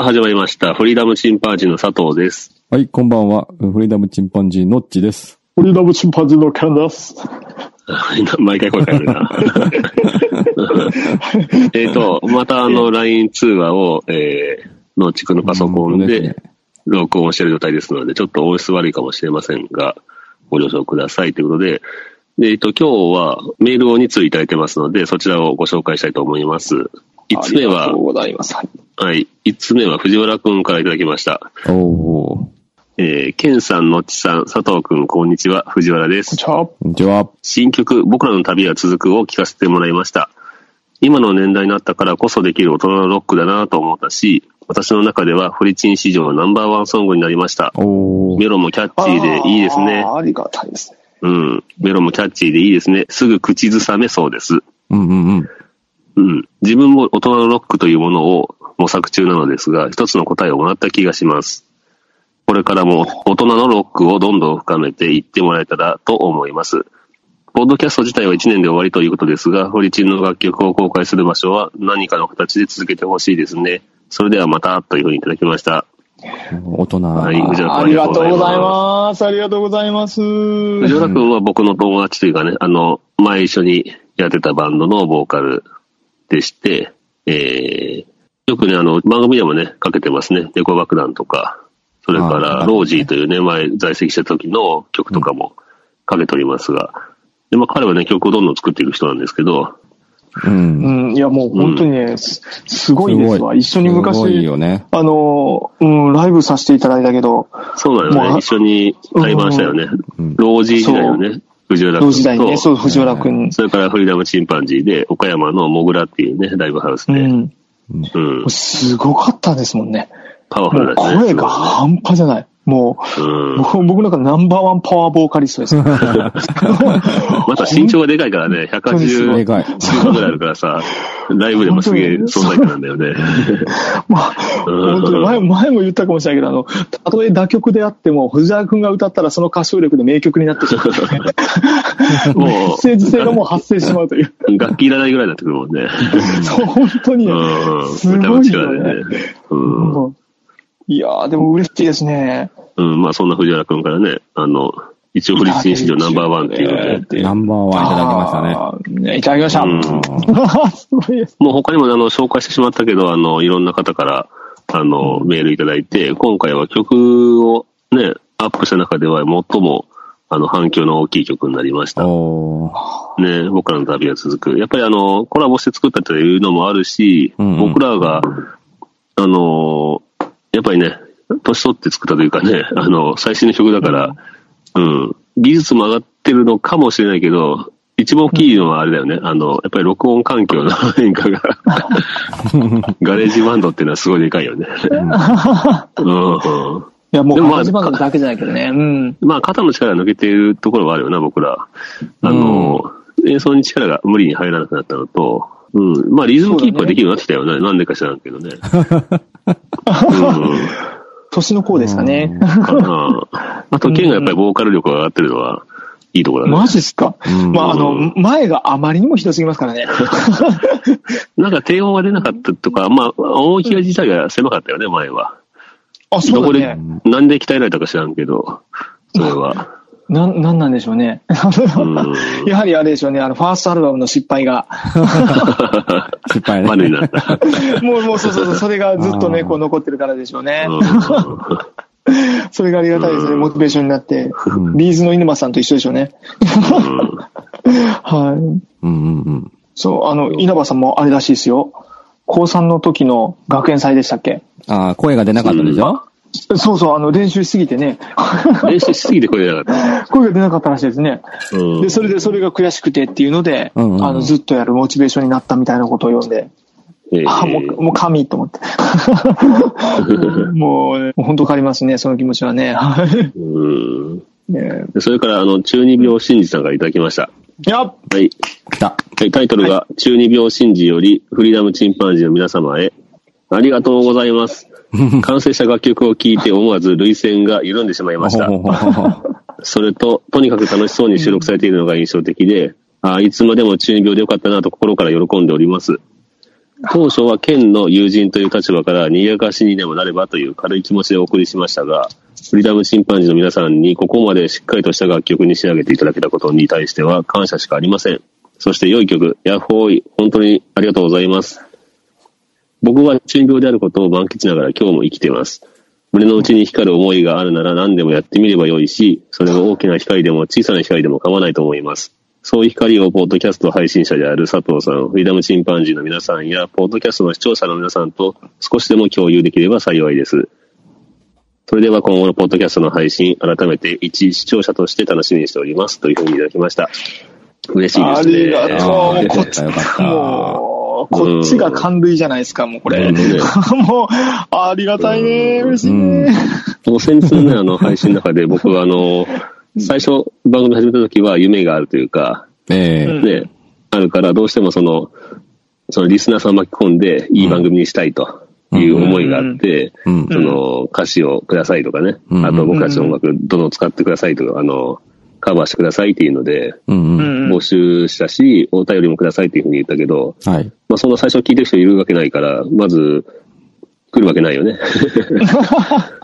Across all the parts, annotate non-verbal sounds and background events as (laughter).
さあ始まりました。フリーダムチンパンジーの佐藤です。はい、こんばんは。フリーダムチンパンジーのっちです。フリーダムチンパンジーのキャンです。(laughs) 毎回声変えるな。(laughs) えっと、またあの LINE 通話を、えー、の地区のパソコンで録音している状態ですので、ちょっと音質悪いかもしれませんが、ご了承くださいということで、でえっと、今日はメールを2通いただいてますので、そちらをご紹介したいと思います。1つ目はありがとう、ございます。はい。はい、1つ目は藤原くんからいただきました。おー。えー、ケンさん、のっちさん、佐藤くん、こんにちは、藤原です。こんにちは。新曲、僕らの旅は続くを聴かせてもらいました。今の年代になったからこそできる大人のロックだなと思ったし、私の中ではフリチン史上ナンバーワンソングになりました。おー。メロもキャッチーでいいですねありがたいですね。うん。メロもキャッチーでいいですね。すぐ口ずさめそうです。うんうんうん。うん。自分も大人のロックというものを模索中なのですが、一つの答えをもらった気がします。これからも大人のロックをどんどん深めていってもらえたらと思います。ポッドキャスト自体は1年で終わりということですが、フリチンの楽曲を公開する場所は何かの形で続けてほしいですね。それではまたというふうにいただきました。大人。はい藤原ありがとうございます。ありがとうございます。藤原くんは僕の友達というかね、あの、前一緒にやってたバンドのボーカルでして、えー、よくね、あの、番組でもね、かけてますね。猫爆弾とか、それかあら、ーロージーというね、前在籍した時の曲とかもかけておりますが、で、まあ彼はね、曲をどんどん作っている人なんですけど、うん。うん、いやもう本当にね、すすごいですわ。一緒にすごい昔、よね。あの、うん、ライブさせていただいたけど、そうなのよね、もう一緒に対バンしたよね。うんロージー時代のね、藤原君と、同時代にね、そう、藤原くん。それからフリーダムチンパンジーで、岡山のモグラっていうね、ライブハウスで、うん。うん、すごかったですもんね。パワフルだね。声が半端じゃない。もう、うん。僕僕なんかナンバーワンパワーボーカリストです。(laughs) また身長がでかいからね、で180かい。ぐらいあるからさ、ライブでもすげえ存在感なんだよね。まあ、本当に前前も言ったかもしれないけど、あの、たとえ打曲であっても、藤原くんが歌ったらその歌唱力で名曲になってしまう。もうメッセージ性がもう発生してしまうという。楽器いらないぐらいになってくるもんね。そう、本当に。すごいよね。うんいやー、でも嬉しいですね。うん、まあそんな藤原くんからね、あの、一応フリッチン史上ナンバーワンっていうので、ナンバーワンいただきましたね。いただきました。うんすごいです。もう他にもあの、紹介してしまったけど、あの、いろんな方から、あの、メールいただいて、今回は曲をね、アップした中では最も、あの、反響の大きい曲になりました。ね、僕らの旅が続く。やっぱりあの、コラボして作ったというのもあるし、うんうん僕らが、あの、やっぱりね、年取って作ったというかね、あの、最新の曲だから、うん、技術も上がってるのかもしれないけど、一番大きいのはあれだよね。あの、やっぱり録音環境の変化が、(laughs) GarageBand っていうのはすごいでかいよね。うんうんいや、もう、 Garage Band だけじゃないけどね。うん。まあ、肩の力が抜けているところはあるよな、僕ら。あの、演奏に力が無理に入らなくなったのと、うん。まあ、リズムキープはできるようになってきたよね。なんでか知らんけどね。(laughs) うん。年の子ですかね。あと、ケンがやっぱりボーカル力が上がってるのは、いいところだね。マジっすか？うんまあ、あの、前があまりにもひどすぎますからね。(laughs) なんか低音が出なかったとか、まあ、音域自体が狭かったよね、前は。あ、そどこでうだね。、なんで鍛えられたか知らんけど、それは。(laughs) なん、なんなんでしょうね。うん。(laughs) やはりあれでしょうね、あの、ファーストアルバムの失敗が。失敗ね。マネになった。(laughs) もう、もう、そうそうそう、それがずっとね、こう残ってるからでしょうね。うん (laughs) それがありがたいですね、モチベーションになって。うんビーズの犬間さんと一緒でしょうね。(laughs) はい。うんうんうん。そう、あの、稲葉さんもあれらしいですよ。高3の時の学園祭でしたっけ？ああ、声が出なかったでしょ？そうそう、あの、練習しすぎてね。練習しすぎて声出なかっ (laughs) 声が出なかったらしいですね。た。うんで、それでそれが悔しくてっていうので、うんうんあの、ずっとやるモチベーションになったみたいなことを読んで。えーあ、もう、もう神と思って。(laughs) もう、ね、もう本当変わりますね、その気持ちはね。うん。ねでそれから、あの、中二病真治さんからいただきました。いや、はい。来た。はいタイトルが、中二病真治より、フリーダムチンパンジーの皆様へ、ありがとうございます。完成した楽曲を聴いて思わず涙腺が緩んでしまいました。それと、とにかく楽しそうに収録されているのが印象的で、あいつまでも中二病でよかったなと心から喜んでおります。当初は県の友人という立場から賑やかしにでもなればという軽い気持ちでお送りしましたが、フリーダムチンパンジーの皆さんにここまでしっかりとした楽曲に仕上げていただけたことに対しては感謝しかありません。そして良い曲、ヤッホーイ、本当にありがとうございます。僕は中病であることを満喫しながら今日も生きています。胸の内に光る思いがあるなら何でもやってみればよいし、それが大きな光でも小さな光でも構わないと思います。そういう光をポッドキャスト配信者である佐藤さん、フリーダムチンパンジーの皆さんや、ポッドキャストの視聴者の皆さんと少しでも共有できれば幸いです。それでは今後のポッドキャストの配信、改めて一視聴者として楽しみにしております。というふうにいただきました。嬉しいですね。ありがとう。もうこっち、よかったもう、こっちが感類じゃないですか、もうこれ。(laughs) もう、ありがたいね。嬉しいうん。ね。先日のね、あの、配信の中で僕はあの、最初番組始めた時は夢があるというか、ええ。うんね、あるからどうしてもその、そのリスナーさんを巻き込んでいい番組にしたいという思いがあって、うん。その歌詞をくださいとかね、うん。あと僕たちの音楽どんどん使ってくださいとか、あの、カバーしてくださいっていうので、募集したし、お便りもくださいっていうふうに言ったけど、はい。まあそんな最初聞いてる人いるわけないから、まず、来るわけないよね。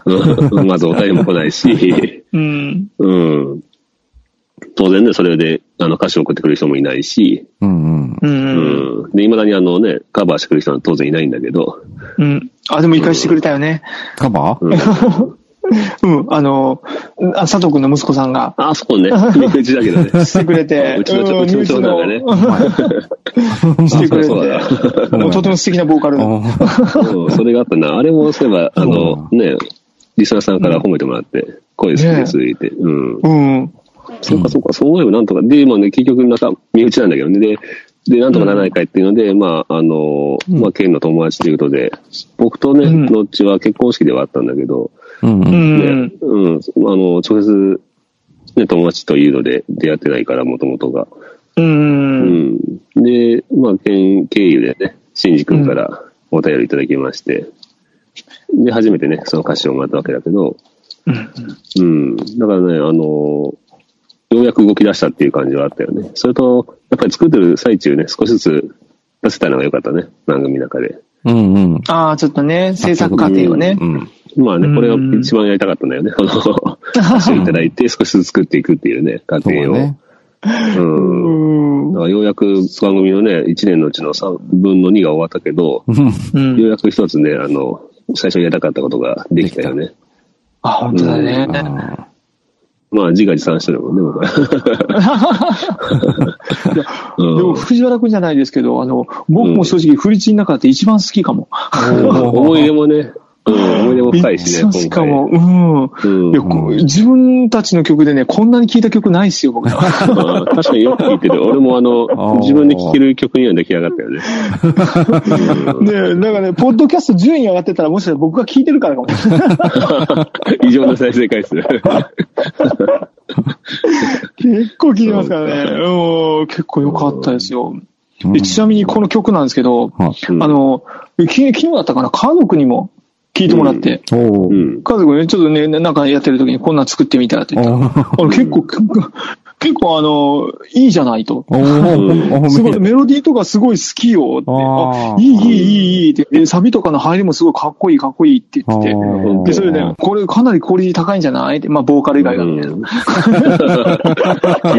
う (laughs) ん (laughs) まずお便りも来ないし、うん。うん。当然ね、それで、あの、歌詞を送ってくれる人もいないし、うんうん。で、未だにあのね、カバーしてくれる人は当然いないんだけど、うん。あ、でも一回してくれたよね。カバー？うん。うん。あの、あ佐藤くんの息子さんがあ、そうね。身内だけどね。(laughs) してくれて、うちのちょうちの長男がねうんしてくれそうだて、もうとても素敵なボーカル。うんそれがあったな。あれもそういえば、あの、ね、リスナーさんから褒めてもらって、声好きです、言って。うん。うん。そうか、そうか、そう思えばなんとか。で、まあね、結局、なんか、身内なんだけどね。で、で、なんとかならないかいっていうので、まあ、あの、まあ、県の友達ということで、僕とね、うんのっちは結婚式ではあったんだけど、うんう。うんねん。、うん、あの、直接、ね、友達というので出会ってないから、もともとが。う。うんん。で、まあ、県経由でね、しんじ君からお便りいただきまして、で、初めてね、その歌詞をもらったわけだけど、うん。うん。だからね、あの、ようやく動き出したっていう感じはあったよね。それと、やっぱり作ってる最中ね、少しずつ出せたのが良かったね、番組の中で。うんうん。ああ、ちょっとね、制作過程をねう。ん。まあね、これがうん一番やりたかったんだよね。あの、歌詞をいただいて少しずつ作っていくっていうね、過程を。うん。うんだからようやく番組のね、1年のうちの3分の2が終わったけど、うんようやく一つね、あの、最初やりたかったことができたよね。あ、本当だね。あまあ、自画自賛してるもんね、僕は。でも、藤原くんじゃないですけど、あの、僕も正直、フリチンの中で一番好きかも。思い出もね、うん、思い出も深いしね、一番好きかも。今うん。回。う自分たちの曲でね、こんなに聴いた曲ないっすよ、僕は。ま (laughs) あ確かによく聞いてる。俺もああの、ー自分で聴ける曲には出来上がったよね。(laughs) ねえ、なんかね、ポッドキャスト順位上がってたら、もしかしたら僕が聴いてるからかもしれない。(laughs) 異常な再生回数。結構聴いてますからね。うん、結構良かったですよ。ちなみにこの曲なんですけど、あの、き昨日だったかな、家族にも聴いてもらって、うん。家族ね、ちょっとね、なんかやってる時にこんなん作ってみたらって言った。ら、あの結構、結構あの、いいじゃないと。すごい、メロディーとかすごい好きよって。あいい、いい、いい、いいって。でサビとかの入りもすごいかっこいい、かっこいいって言ってて。ーで、それで、これかなりクオリティ高いんじゃないって、まあ、ボーカル以外がみたいな。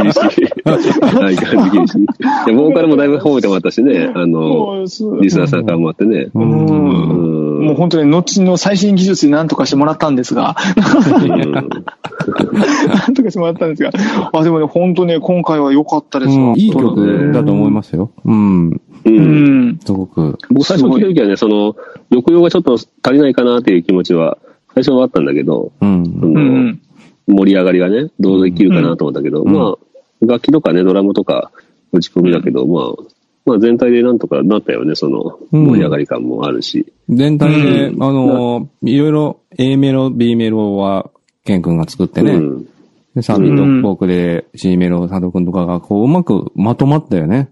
厳しい。相変わらず厳しい。でボーカルもだいぶ褒めてもらったしね、あの、リスナーさんからもあってね。もう本当に、後の最新技術で何とかしてもらったんですが、うん何とかしてもらったんですが、あ、でもね、本当ね、今回は良かったですわ。うんいい曲だと思いますよ。うん。う。うんん。すごく。僕最初聞いた時はね、その、抑揚がちょっと足りないかなっていう気持ちは、最初はあったんだけど、うん。盛り上がりがね、どうできるかなと思ったけど、うんまあ、楽器とかね、ドラムとか打ち込みだけど、まあ、まあ全体でなんとかなったよね、そのうん盛り上がり感もあるし。全体で、うんあの、いろいろ A メロ、B メロは、ケン君が作ってね。うん。で、サビとフォークで C メロ、佐藤君とかが、こう、うまくまとまったよね。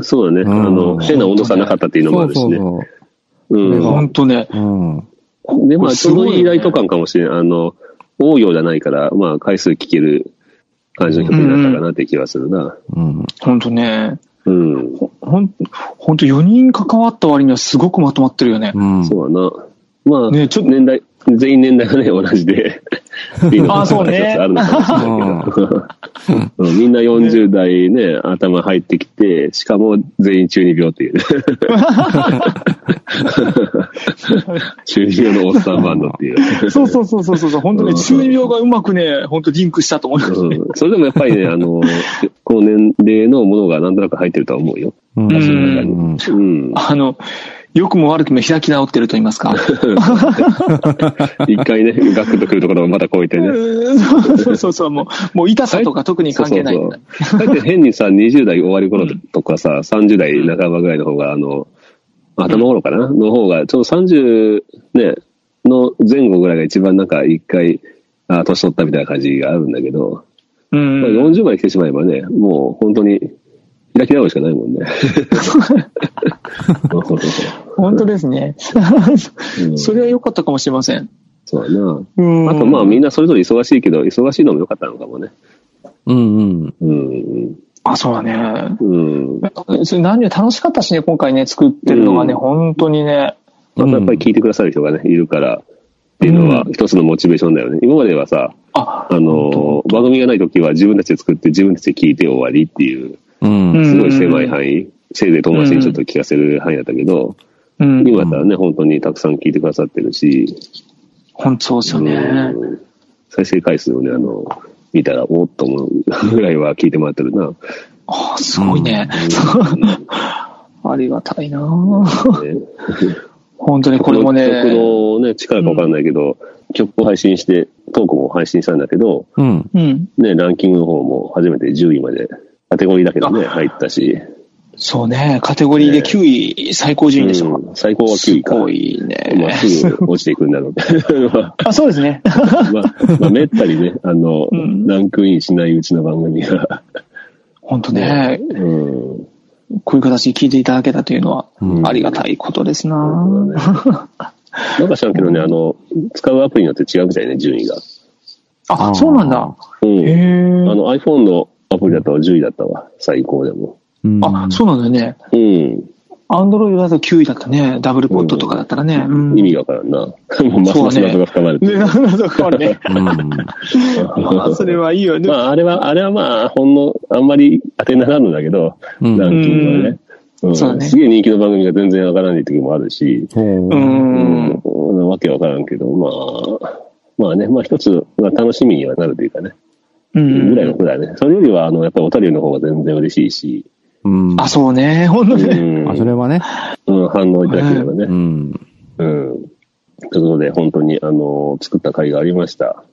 そうだね。うんあの、変な温度差なかったっていうのもあるしね。そうそううん。本当ね。そう。うん。で、まあ、ちょうどいいすごいねライト感かもしれない。あの、多いようじゃないから、まあ、回数聴ける感じの曲になったかなって気がするな。うん。本当ね。うん。ほほん、ほんと4人関わった割にはすごくまとまってるよね。うん。そうだな。まあ、ねちょっと年代、全員年代がね、同じで。いいのあそうねあるのかもしれないけど。(laughs) うんみんな40代ね、頭入ってきて、しかも全員中二病っていう。(laughs) 中二病のおっさんバンドっていう。そうそうそうそうそう。本当ね、中二病がうまくね、本当リンクしたと思いますね。うんそれでもやっぱりね、あの、この年齢のものがなんとなく入ってるとは思うよ。うん。うん。あの、良くも悪くも開き直ってると言いますか。(laughs) 一回ね、ガクッとくるところをまたこういてね。そうそうそう、もう、もう痛さとか特に関係ない。そうそうそう。だって変にさ、20代終わり頃とかさ、30代半ばぐらいの方が、あの、頭頃かな？の方が、ちょうど30ね、の前後ぐらいが一番なんか一回、あ、年取ったみたいな感じがあるんだけど、うまあ、ん。40まで来てしまえばね、もう本当に開き直るしかないもんね。(laughs) 本当ですね。うんそれは良かったかもしれません。そうだな。うんあとまあみんなそれぞれ忙しいけど、忙しいのも良かったのかもね。うんうん。うん。あ、そうだね。うん。それ何より楽しかったしね、今回ね、作ってるのがね、うん本当にね。まあ、やっぱり聞いてくださる人がね、いるから、っていうのは一つのモチベーションだよね。今まではさ、あ、あの、番組がない時は自分たちで作って自分たちで聞いて終わりっていう、うん。うんすごい狭い範囲、せいぜい友達にちょっと聞かせる範囲だったけど、うん。今だったらね、本当にたくさん聞いてくださってるし、本当そうですよね。うん再生回数をね、あの、見たら、おっと思うぐらいは聞いてもらってるな。あ、すごいね。ありがたいなね本当にこれもね。曲のね、力かわかんないけど、曲を配信して、トークも配信したんだけど、うん。うん。ね、ランキングの方も初めて10位まで、カテゴリーだけどね、入ったし、そうね。カテゴリーで9位、最高順位でしたか？うん最高は9位か。すごいまあ、ね。すぐ落ちていくんだろうけど。ま (laughs) あ、そうですね。(laughs) あ、まあ、めったにね、あの、うんランクインしないうちの番組が、本当ね。うん。こういう形で聞いていただけたというのはうんありがたいことですな、なんか知らんけどね、あの、使うアプリによって違うみたいね、順位が。あ、そうなんだ。うん。あの iPhone のアプリだったら10位だったわ、最高でも。うんあ、そうなんだよね。うん。アンドロイドだと9位だったね。ダブルポットとかだったらね。うん意味がわからんな。(laughs) もうますます謎が深まる (laughs) ね、う。なんだかね。うん。まあ、それはいいよね。まあ、あれは、あれはまあ、ほんの、あんまり当てにならんのだけど、うんランキングはね。うんそうだねすげえ人気の番組が全然わからない時もあるし、そう。んん、わけわからんけど、まあ、まあね、まあ一つ、まあ楽しみにはなるというかね、うぐらいのん。ことだね。それよりは、あの、やっぱりお便りの方が全然嬉しいし、うん。あ、そうね。本当うね。ん、あ、それはね。うん、反応いただければね。うん。うん。ということで、本当に、あの、作った回がありました。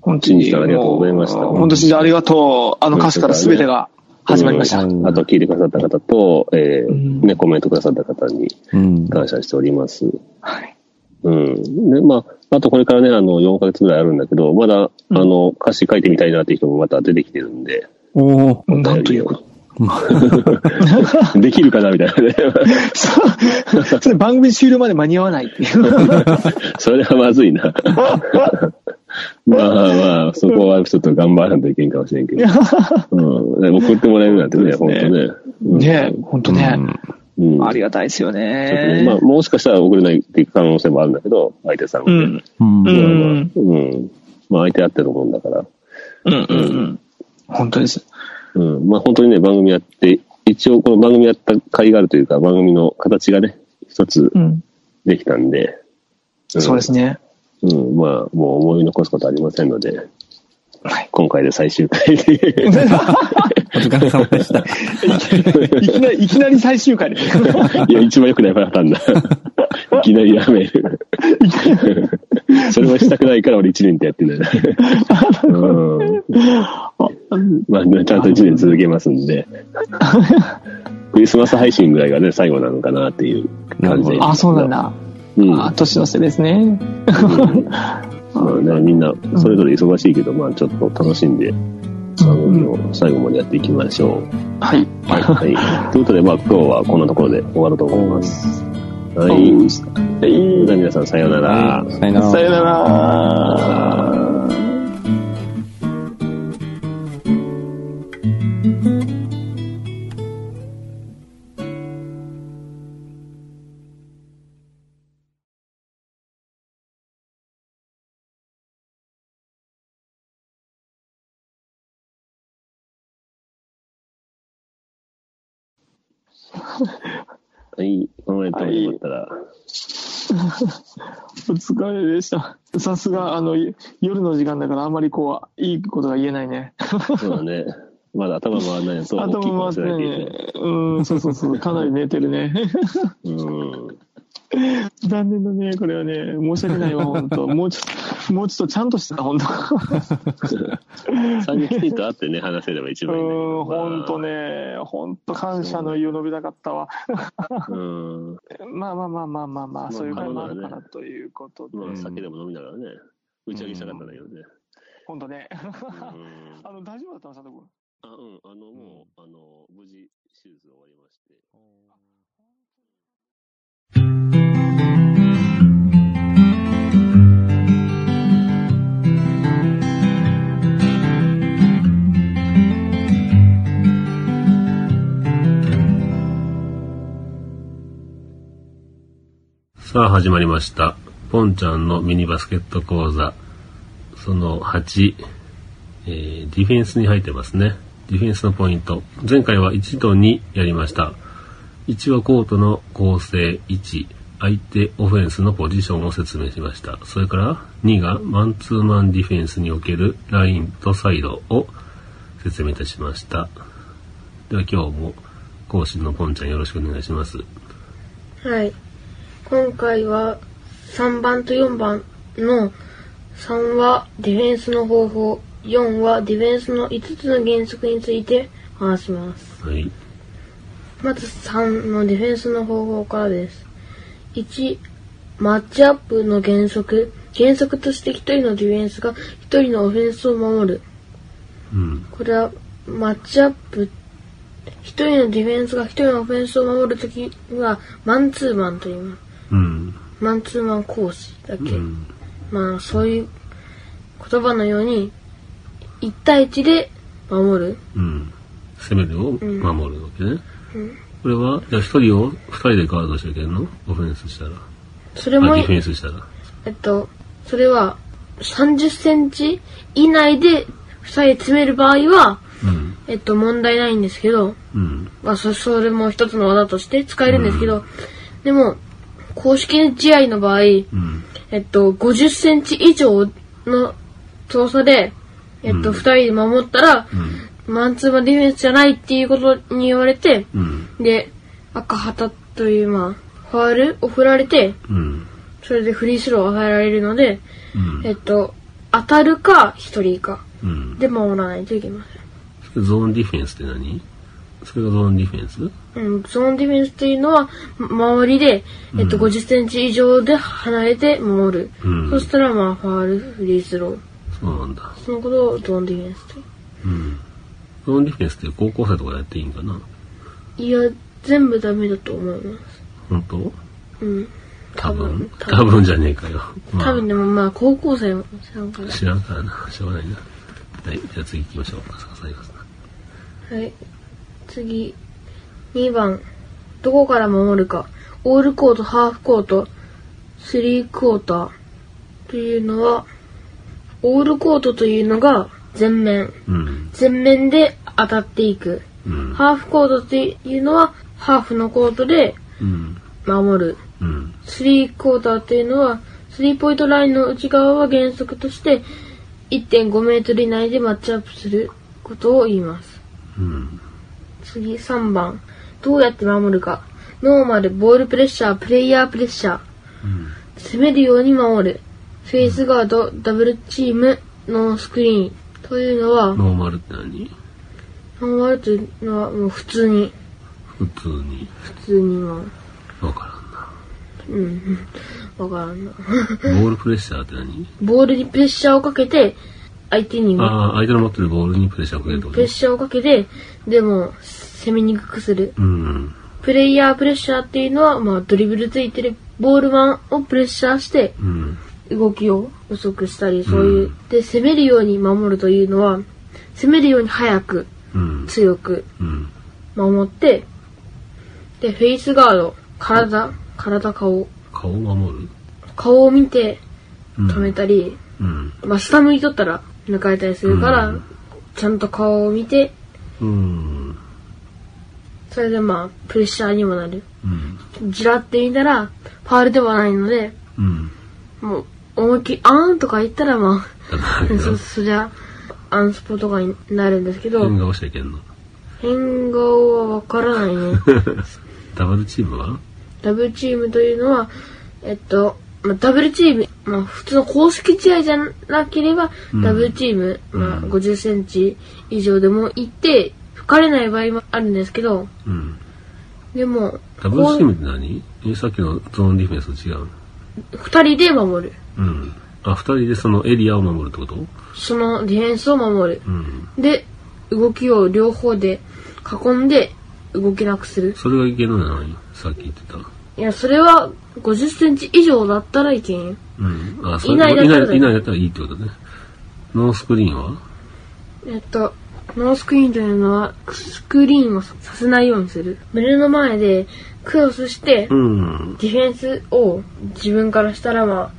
本当新次さんありがとうございました本当にありがとう。あの歌詞から全てが始まりました。うんあと聞いてくださった方と、えーうんね、コメントくださった方にうん。感謝しております。はいうん。で、まあ、あとこれからね、あの、4ヶ月ぐらいあるんだけど、まだ、あの、歌詞書いてみたいなっていう人もまた出てきてるんで、おお。なんということ。(laughs) できるかなみたいなね。(laughs) それ番組終了まで間に合わないっていう。(laughs) それはまずいな。まあまあ、そこはちょっと頑張らんといけんかもしれんけど。うん。で送ってもらえるなんてね、ね当ね。うんね本当ね。うん。ありがたいですよねね。まあ、もしかしたら送れないっていう可能性もあるんだけど、相手さんがね。うん。うん。うんうん。まあ、相手あってのもんだから。うんうんうん。本当です。うん。まあ、本当にね、番組やって、一応この番組やった甲斐があるというか、番組の形がね、一つうん。できたんで。んそうですね。うん。まあ、もう思い残すことありませんので、はい。今回で最終回で。(laughs) お疲れ様でした。いきなり、いきなり最終回です。(laughs) いや、一番良くないパターンだ。(laughs) いきなりやめる。それはしたくないから俺1年ってやってんだよね。うん。まあ、ちゃんと1年続けますんで。クリスマス配信ぐらいがね、最後なのかなっていう感じで。あ、そうなんだ。うん。あ、年の瀬ですね。(laughs) まあね、みんな、それぞれ忙しいけど、まあちょっと楽しんで、番組を最後までやっていきましょう。はい。はい。はい。ということで、まあ今日はこんなところで終わると思います。はい。はい皆さんさようなら。さよならさよなら。(laughs) はい。このままやってもらったら、(laughs) お疲れでした。さすが、あの、い夜の時間だからあんまりこう、いいことが言えないね。そうだね。まだ頭回らないと大きいか頭もしれないね。(laughs) うん、そうそうそう。かなり寝てるね。ど。うん。残念だね、これはね。申し訳ないわ、本当もうちょっと、もうちょっとちゃんとした、本当3人きちんと会ってね、話せれば一う番いいんだけん、ど。本当ね、本当感謝の意を述べたかったわ。うん。(laughs) まあまあまあまあまあまあ、そういう会もあるかまあらということで。まあ、酒でも飲みながらね、打ち上げしたかったんだけどね。本当ね。うん。(laughs) あの、大丈夫だったの、佐藤君？あ、うん。あの、もう、あの、無事、手術が終わりまして。さあ始まりました。ポンちゃんのミニバスケット講座。その8、えーディフェンスに入ってますね。ディフェンスのポイント。前回は1と2やりました。1はコートの構成1、相手オフェンスのポジションを説明しました。それから2がマンツーマンディフェンスにおけるラインとサイドを説明いたしました。では今日も講師のポンちゃんよろしくお願いします。はい。今回は3番と4番の3はディフェンスの方法、4はディフェンスの5つの原則について話します。はい。まず3のディフェンスの方法からです。1、マッチアップの原則。原則として1人のディフェンスが1人のオフェンスを守る。うん。これはマッチアップ一人のディフェンスが一人のオフェンスを守るときはマンツーマンと言います。うん。マンツーマン講師だけ。うん。まあそういう言葉のように1対1で守る。うん。攻めるを守るわけね。うんこれは、じゃあ一人を二人でガードしていけるの？オフェンスしたら。あ、それもディフェンスしたら。えっとそれは30センチ以内で2人で詰める場合はうん。えっと問題ないんですけど、うん。まあそそれも一つの技として使えるんですけど、でも公式試合の場合うん。えっと、50センチ以上の遠さで、えっと、うん二、人で守ったら、うん。マンツーマンディフェンスじゃないっていうことに言われて、うん。で、赤旗という、まあ、ファールを振られて、うん。それでフリースローを与えられるので、うん。えっと、当たるか、一人か、うん。で守らないといけまゾーンディフェンスって何？それがゾーンディフェンス？せん。うん、ゾーンディフェンスというのは、周りで、えっと、うん50センチ以上で離れて守る。うんそしたら、まあ、ファール、フリースロー。そうなんだ。そのことをゾーンディフェンスという。うん。ゾーンディフェンスって高校生とかやっていいんかな？いや、全部ダメだと思います。本当？うん。多分。多多分じゃねえかよ。まあ多分でもまあ、高校生も知らんから。知らんからな。しょうがないな。はい。じゃあ次行きましょう。はい。次。2番。どこから守るか。オールコート、ハーフコート、スリークォーター。というのは、オールコートというのが前面。うん。前面で当たっていく。うん。ハーフコートというのは、ハーフのコートでうん。守る。うん。スリークォーターというのは、スリーポイントラインの内側は原則として1.5メートル以内でマッチアップすることを言います。うん。次3番。どうやって守るか。ノーマル、ボールプレッシャー、プレイヤープレッシャー。うん。攻めるように守る。フェイスガード、ダブルチーム、ノースクリーン。というのは、ノノーマルって何？ーマルというのはもう普通に。普普通に。普通にまあ、わからんな。うん。わからんな。ボールプレッシャーって何？ボールにプレッシャーをかけて、相手にもああ、相手の持ってるボールにプレッシャーをかけるってこと？プレッシャーをかけて、でも、攻めにくくする。うん。プレイヤープレッシャーっていうのは、まあ、ドリブルついてるボールマンをプレッシャーして、うん。動きを遅くしたり、そういう、で、攻めるように守るというのは、攻めるように早く、うん。強くうん。守って、で、フェイスガード、体、体、顔、顔を守る？顔を見てうん止めたり、うん。まあ、下向いとったら抜かれたりするから、うんちゃんと顔を見て、うん。それでまあ、プレッシャーにもなる。うん。ジラって言ったら、ファールではないので、うん。もう、思いっきり、あーんとか言ったらまあ、だ (laughs) そ、そりゃ、アンスポとかになるんですけど、変顔しちゃいけんの？変顔はわからないね。(laughs) ダブルチームは？ダブルチームというのは、えっと、まあ、ダブルチーム、まあ、普通の公式試合じゃなければ、うんダブルチーム、まあ、うん50センチ以上でも行って、吹かれない場合もあるんですけど、うん。でも、ダブルチームって何？えさっきのゾーンディフェンスと違うの？二人で守る。うん。あ、二人でそのエリアを守るってこと？そのディフェンスを守る。うん。で、動きを両方で囲んで動けなくする。それがいけるのなのにさっき言ってた。いや、それは50センチ以上だったらいけんよ。うん。あ、それいないだったらいないいないだったらいいってことね。ノースクリーンは？えっと、ノースクリーンというのは、スクリーンをさせないようにする。胸の前でクロスしてう、ん。ディフェンスを自分からしたらまあ、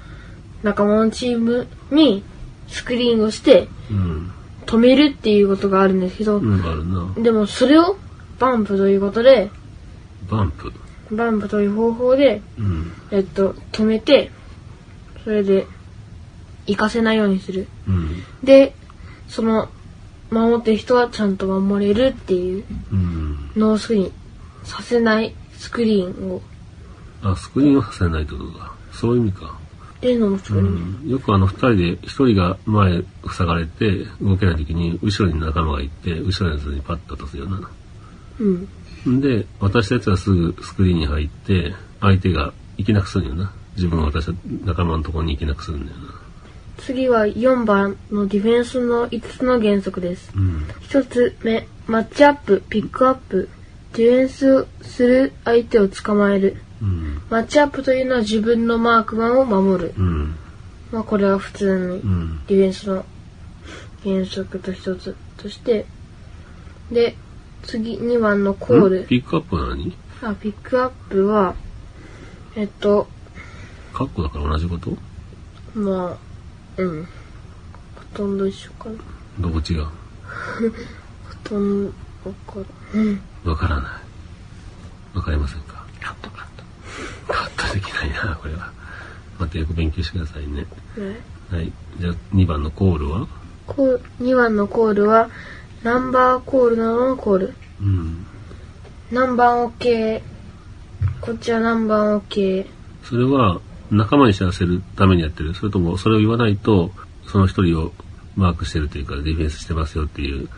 仲間のチームにスクリーンをしてうん。止めるっていうことがあるんですけど、うん、あるな。でもそれをバンプということで、バンプ。バンプという方法で、うん。えっと、止めて、それで、行かせないようにする。うん。で、その、守ってる人はちゃんと守れるっていう、うん。ノースクリーンさせないスクリーンを、あ、スクリーンをさせないってことか。そういう意味か。っていうのもスクうリーン。ん。よくあの二人で、一人が前塞がれて動けない時に、後ろに仲間がいて、後ろのやつにパッと立つような。うん。んで、渡したやつはすぐスクリーンに入って、相手が行けなくするんよな。自分が渡した仲間のところに行けなくするんだよな。次は4番のディフェンスの5つの原則です。うん。1つ目、マッチアップ、ピックアップ。ディフェンスする相手を捕まえる。うん。マッチアップというのは自分のマークマンを守る。うん。まあこれは普通にうん。ディフェンスの原則と一つとして、で、次2番のコール。ピックアップは何あ、ピックアップは、えっと、カッコだから同じこと？まあ、うん。ほとんど一緒かな。どこ違う？ほとんどわからん。うん。わからない。わかりませんか？カットカッカットできないな、これは。またよく勉強してくださいね。ト。ね。はい。じゃあ、2番のコールは？コー2番のコールは、ナンバーコールなどのコール。うん。何番 OK。こっちは何番 OK。それは、仲間に知らせるためにやってるそれとも、それを言わないと、その一人をマークしてるというか、ディフェンスしてますよっていう、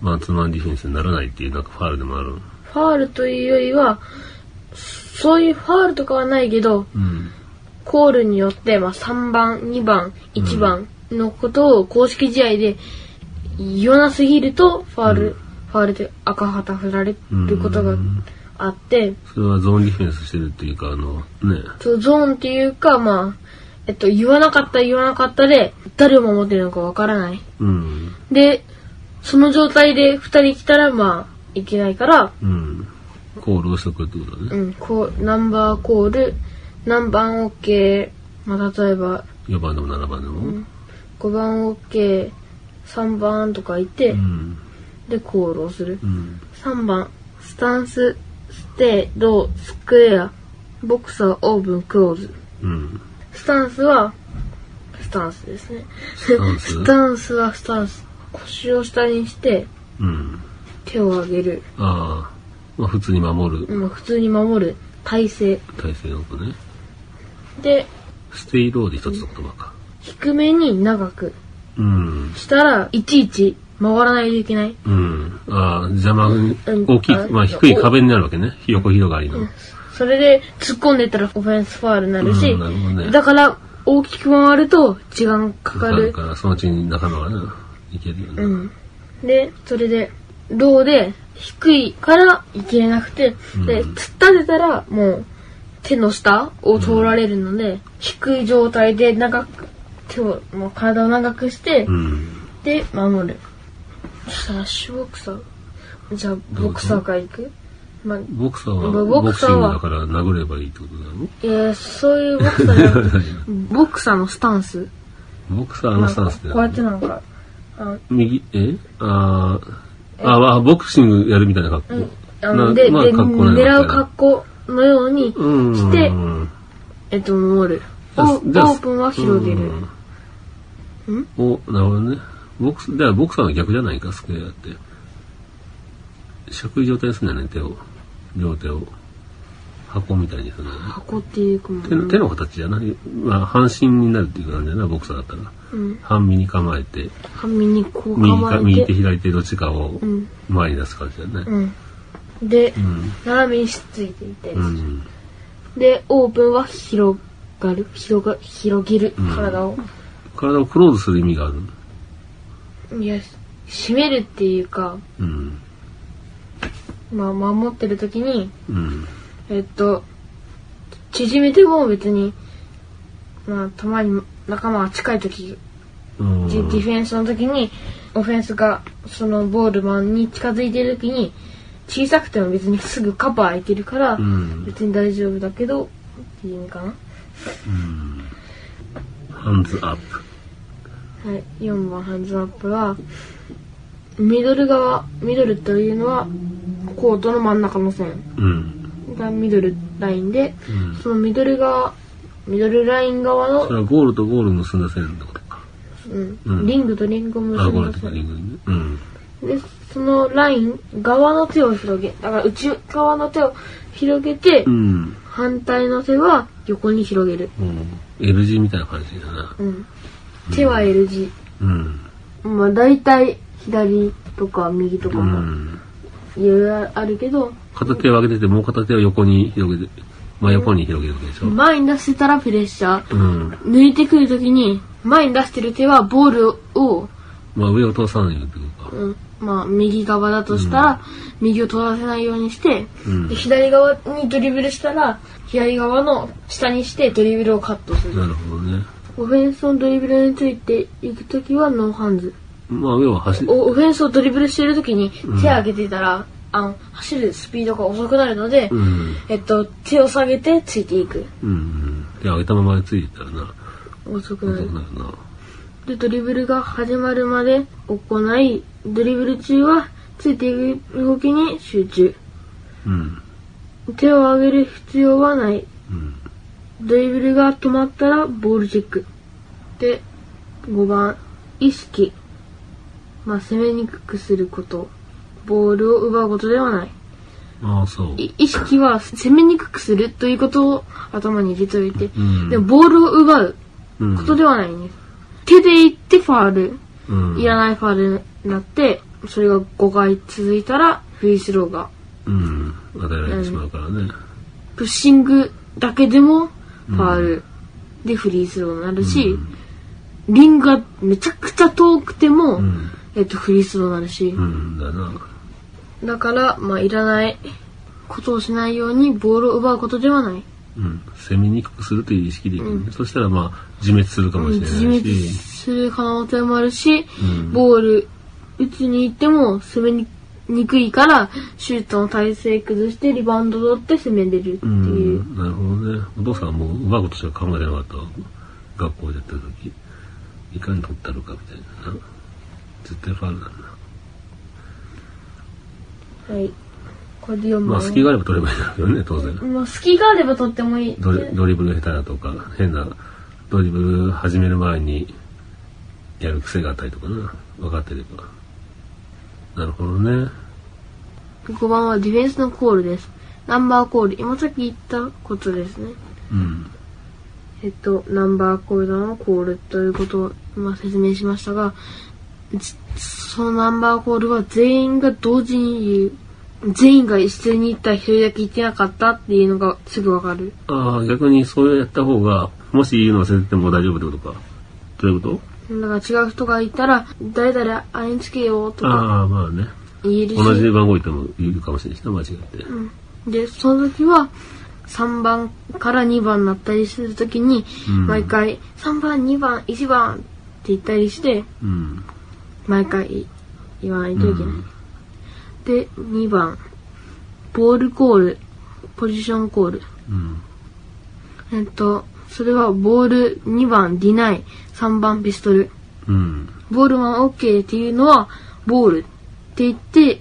マンツーマンディフェンスにならないっていう、なんかファールでもある。ファールというよりは、そういうファールとかはないけど、うん。コールによって、まあ、3番、2番、1番のことを公式試合で言わなすぎると、ファール、うんファールで赤旗振られることがあって、それはゾーンディフェンスしてるっていうか、あの、ね。そうゾーンっていうか、まあ、えっと、言わなかった言わなかったで、誰を守ってるのかわからない。うん。で、その状態で2人来たら、まあ、いけないから、うん。コールをしとくってことだね。うん、こう、ナンバーコール、何番 OK、まあ、例えば、4番でも7番でも？5番 OK、3番とか言って、うん。で、コールをするう。ん。3番、スタンス、ステイ、ロー、スクエア、ボクサー、オープン、クローズ。うん。スタンスは、スタンスですね。スタンス？(laughs) スタンスはスタンス。腰を下にして、うん。手を上げる。ああ。まあ普通に守るまあ、普通に守る。体勢。体勢のことね。で、ステイローで一つの言葉か。低めに長く。うん。したら、いちいち回らないといけない。うん。ああ、邪魔にうん、大きいあ、まあ低い壁になるわけね。横広がりの。それで突っ込んでったらオフェンスファールになるし、ねだから大きく回ると時間かかる。から、そのうちに仲間がね、いけるよね。うん。で、それで、ローで低いからいけなくて、で、突っ立てたらもう手の下を通られるので、低い状態で長く、手を、もう体を長くして、うん。で、守る。そしたら、シュボクサー。じゃあ、ボクサーから行く？まあ、ボクサーは、ボボクシングクサーはだから殴ればいいってことなの？えー、そういうボクサーじゃなくて (laughs) ボクサーのスタンス。ボクサーのスタンスってこうやってなんか、あ右、え？あーあ、あ、ボクシングやるみたいな格好？あので、で、まあ格好なの狙う格好のようにうん。してうんえっと、守る。オープンは広げる。うんんお、なるほどね。ボクス、ではボクサーの逆じゃないか、スクエアって。尺位状態にすんだよね、手を。両手を。箱みたいにするんだよね。箱っていうかも手の手の形じゃない？まあ、半身になるっていう感じだな、ボクサーだったら。うん。半身に構えて、半身にこう右か、構右手、えて。左手どっちかをうん。前に出す感じだよね。うん。でう、ん。斜めにしついていて。うん。で、オープンは広がる。広が、広げる。うん体を。体をクローズする意味がある。いや、締めるっていうか、うん。まあ、守ってる時に、うん。えっと、縮めても別に、まあ、たまに仲間が近い時、うん。ディフェンスの時に、オフェンスがそのボールマンに近づいてる時に、小さくても別にすぐカバー開いてるから、うん。別に大丈夫だけど、っていう意味かな。ハンズアップ。はい、4番ハンズアップは、ミドル側、ミドルというのは、コートの真ん中の線うん。がミドルラインで、うん。そのミドル側、ミドルライン側のそれはゴールとゴールの結んだ線ってことか。うんうんリングとリングを結あ、んだゴールとかリ線ングにね。うん。でそのライン側の手を広げだから内側の手を広げて、うん。反対の手は横に広げる、うん。L 字みたいな感じだな。うん、手は L 字、うん。まあ大体左とか右とかうもん。いろいろあるけど、片手を上げてて、もう片手を横に広げて、真横に広げるわけでしょ。前に出してたらプレッシャーうん。抜いてくるときに前に出してる手はボールを、まあ上を通さないよってことか。うん、まあ右側だとしたら、右を通らせないようにして、うんで。左側にドリブルしたら左側の下にしてドリブルをカットするなるほどね。オフェンスのドリブルについていくときはノーハンズまあ上は走オフェンスをドリブルしてるときに手を上げてたら、あの走るスピードが遅くなるので、うん。えっと、手を下げてついていくうん。で、上げたままでついてたらな。遅くなるなるな。でドリブルが始まるまで行いドリブル中はついていく動きに集中うん。手を上げる必要はないうん。ドリブルが止まったらボールチェックで5番意識まあ攻めにくくすることボールを奪うことではないああ、そう。い意識は攻めにくくするということを頭に入れておいて、うん。でもボールを奪ううん、ことではないんです、手でいってファールうん。いらないファールになって、それが5回続いたら、フリースローが、うん。与えられてしまうからね。プッシングだけでも、ファールでフリースローになるし、リングがめちゃくちゃ遠くても、うん。えっと、フリースローになるしう、ん。だな。だから、まあ、いらないことをしないように、ボールを奪うことではない。うん。攻めにくくするという意識でいく、ねそしたらまあ、自滅するかもしれないし。自滅する可能性もあるし、うんボール打ちに行っても攻めににくいから、シュートの体勢崩してリバウンド取って攻めれるっていうう。ん。なるほどね。お父さんはもう奪うことしか考えてなかったわ。学校でやってる時。いかに取ったのかみたいなな。絶対ファウルだな。はい。これで4番。まあ、隙があれば取ればいいんだけどね、当然。まあ、隙があれば取ってもいい。ドリドリブル下手だとか、変なドリブル始める前にやる癖があったりとかな。分かってれば。なるほどね。5番はディフェンスのコールです。ナンバーコール。今さっき言ったことですね。うん。えっと、ナンバーコールのコールということを今説明しましたが、じそのナンバーコールは全員が同時に言う。全員が一斉に言ったら一人だけ言ってなかったっていうのがすぐわかる。ああ、逆にそうやった方が、もし言うの忘れてても大丈夫ってことか。どういうこと？だから違う人がいたら、誰々あれにつけようとかああ、まあね。言えるし。同じ番号言っても言うかもしれないしな、間違って。で、その時は、3番から2番になったりするときに、うん毎回、3番、2番、1番って言ったりして、うん。毎回言わないといけない。うんで、2番、ボールコール、ポジションコール。うん。えっと、それはボール2番、ディナイ、3番、ピストル。うん。ボールマン OK っていうのは、ボールって言って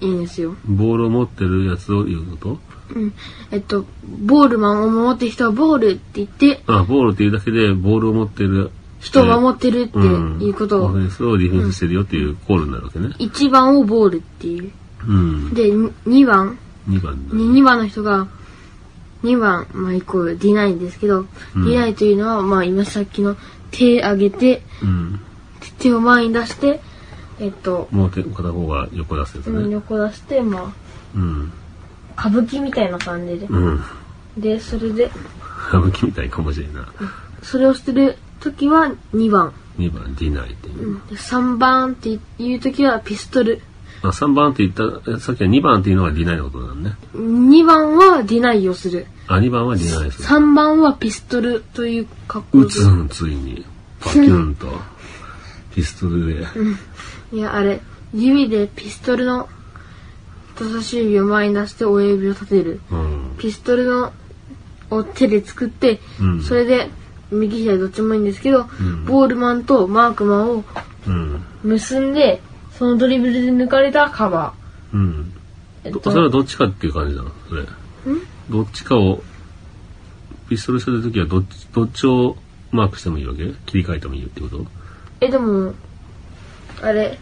いいんですよ。ボールを持ってるやつを言うこと？うん。えっと、ボールマンを守ってる人はボールって言って、あボールっていうだけで、ボールを持ってる人を守ってるっていうことを、オフェンスをディフェンスしてるよっていうコールになるわけね。1番をボールっていう。うん。で、2番、2番だ。2番の人が、2番、まあ、イコールディナイですけど、うんディナイというのは、まあ、今さっきの手上げて、うん。手を前に出して、えっと、もう手片方が横出すやつうんね。横出して、まあ、うん。歌舞伎みたいな感じで。うん。で、それで、歌舞伎みたいかもしれんな。それをしてる時は2番。2番、ディナイっていう。で3番っていう時はピストル。あ、3番って言った、さっきは2番っていうのがディナイのことなんね。2番はディナイをする。あ、2番はディナイです。3番はピストルという格好で。撃つん、ついに。パキュンと。(laughs) ピストルで。いや、あれ、指でピストルの人差し指を前に出して親指を立てる。うん。ピストルのを手で作って、うんそれで右左どっちもいいんですけど、んボールマンとマークマンをうん。結んで、そのドリブルで抜かれたカバうん。ー。えっどとそれはどっちかっていう感じなの？それ。どっちかを、ピストルしてるときはどっち、どっちをマークしてもいいわけ？切り替えてもいいよってこと？え、でも、あれ、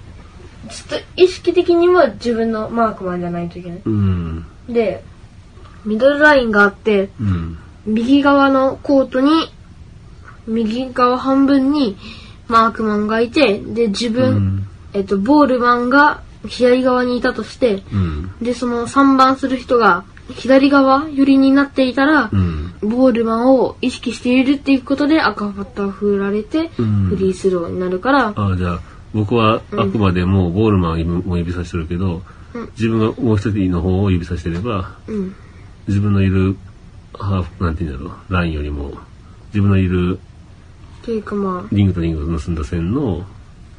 ちょっと意識的には自分のマークマンじゃないといけない。うん。で、ミドルラインがあって、うん。右側のコートに、右側半分にマークマンがいて、で、自う分、ん。えっと、ボールマンが左側にいたとして、うん。で、その3番する人が左側寄りになっていたらう、ん。ボールマンを意識しているっていうことで赤バッターを振られて、うんフリースローになるから、あじゃあ、僕はあくまでもボールマンを指さしてるけど、うん自分がもう一人の方を指さしてれば、うん。自分のいる、ハーフ、なんて言うんだろう、ラインよりも、自分のいるリングとリングを結んだ線の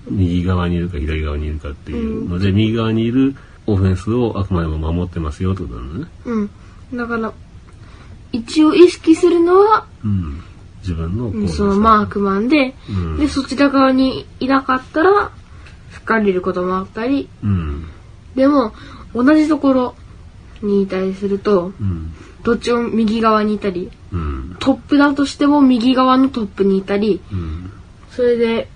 右側にいるか左側にいるかっていうので、右側にいるオフェンスをあくまでも守ってますよってことなのね。うん。だから、一応意識するのは、うん。自分のうんそのマークマンで、うんで、そちら側にいなかったら、吹かれることもあったり、うん。でも、同じところにいたりすると、うん。どっちも右側にいたり、うん。トップだとしても右側のトップにいたり、うん。それで、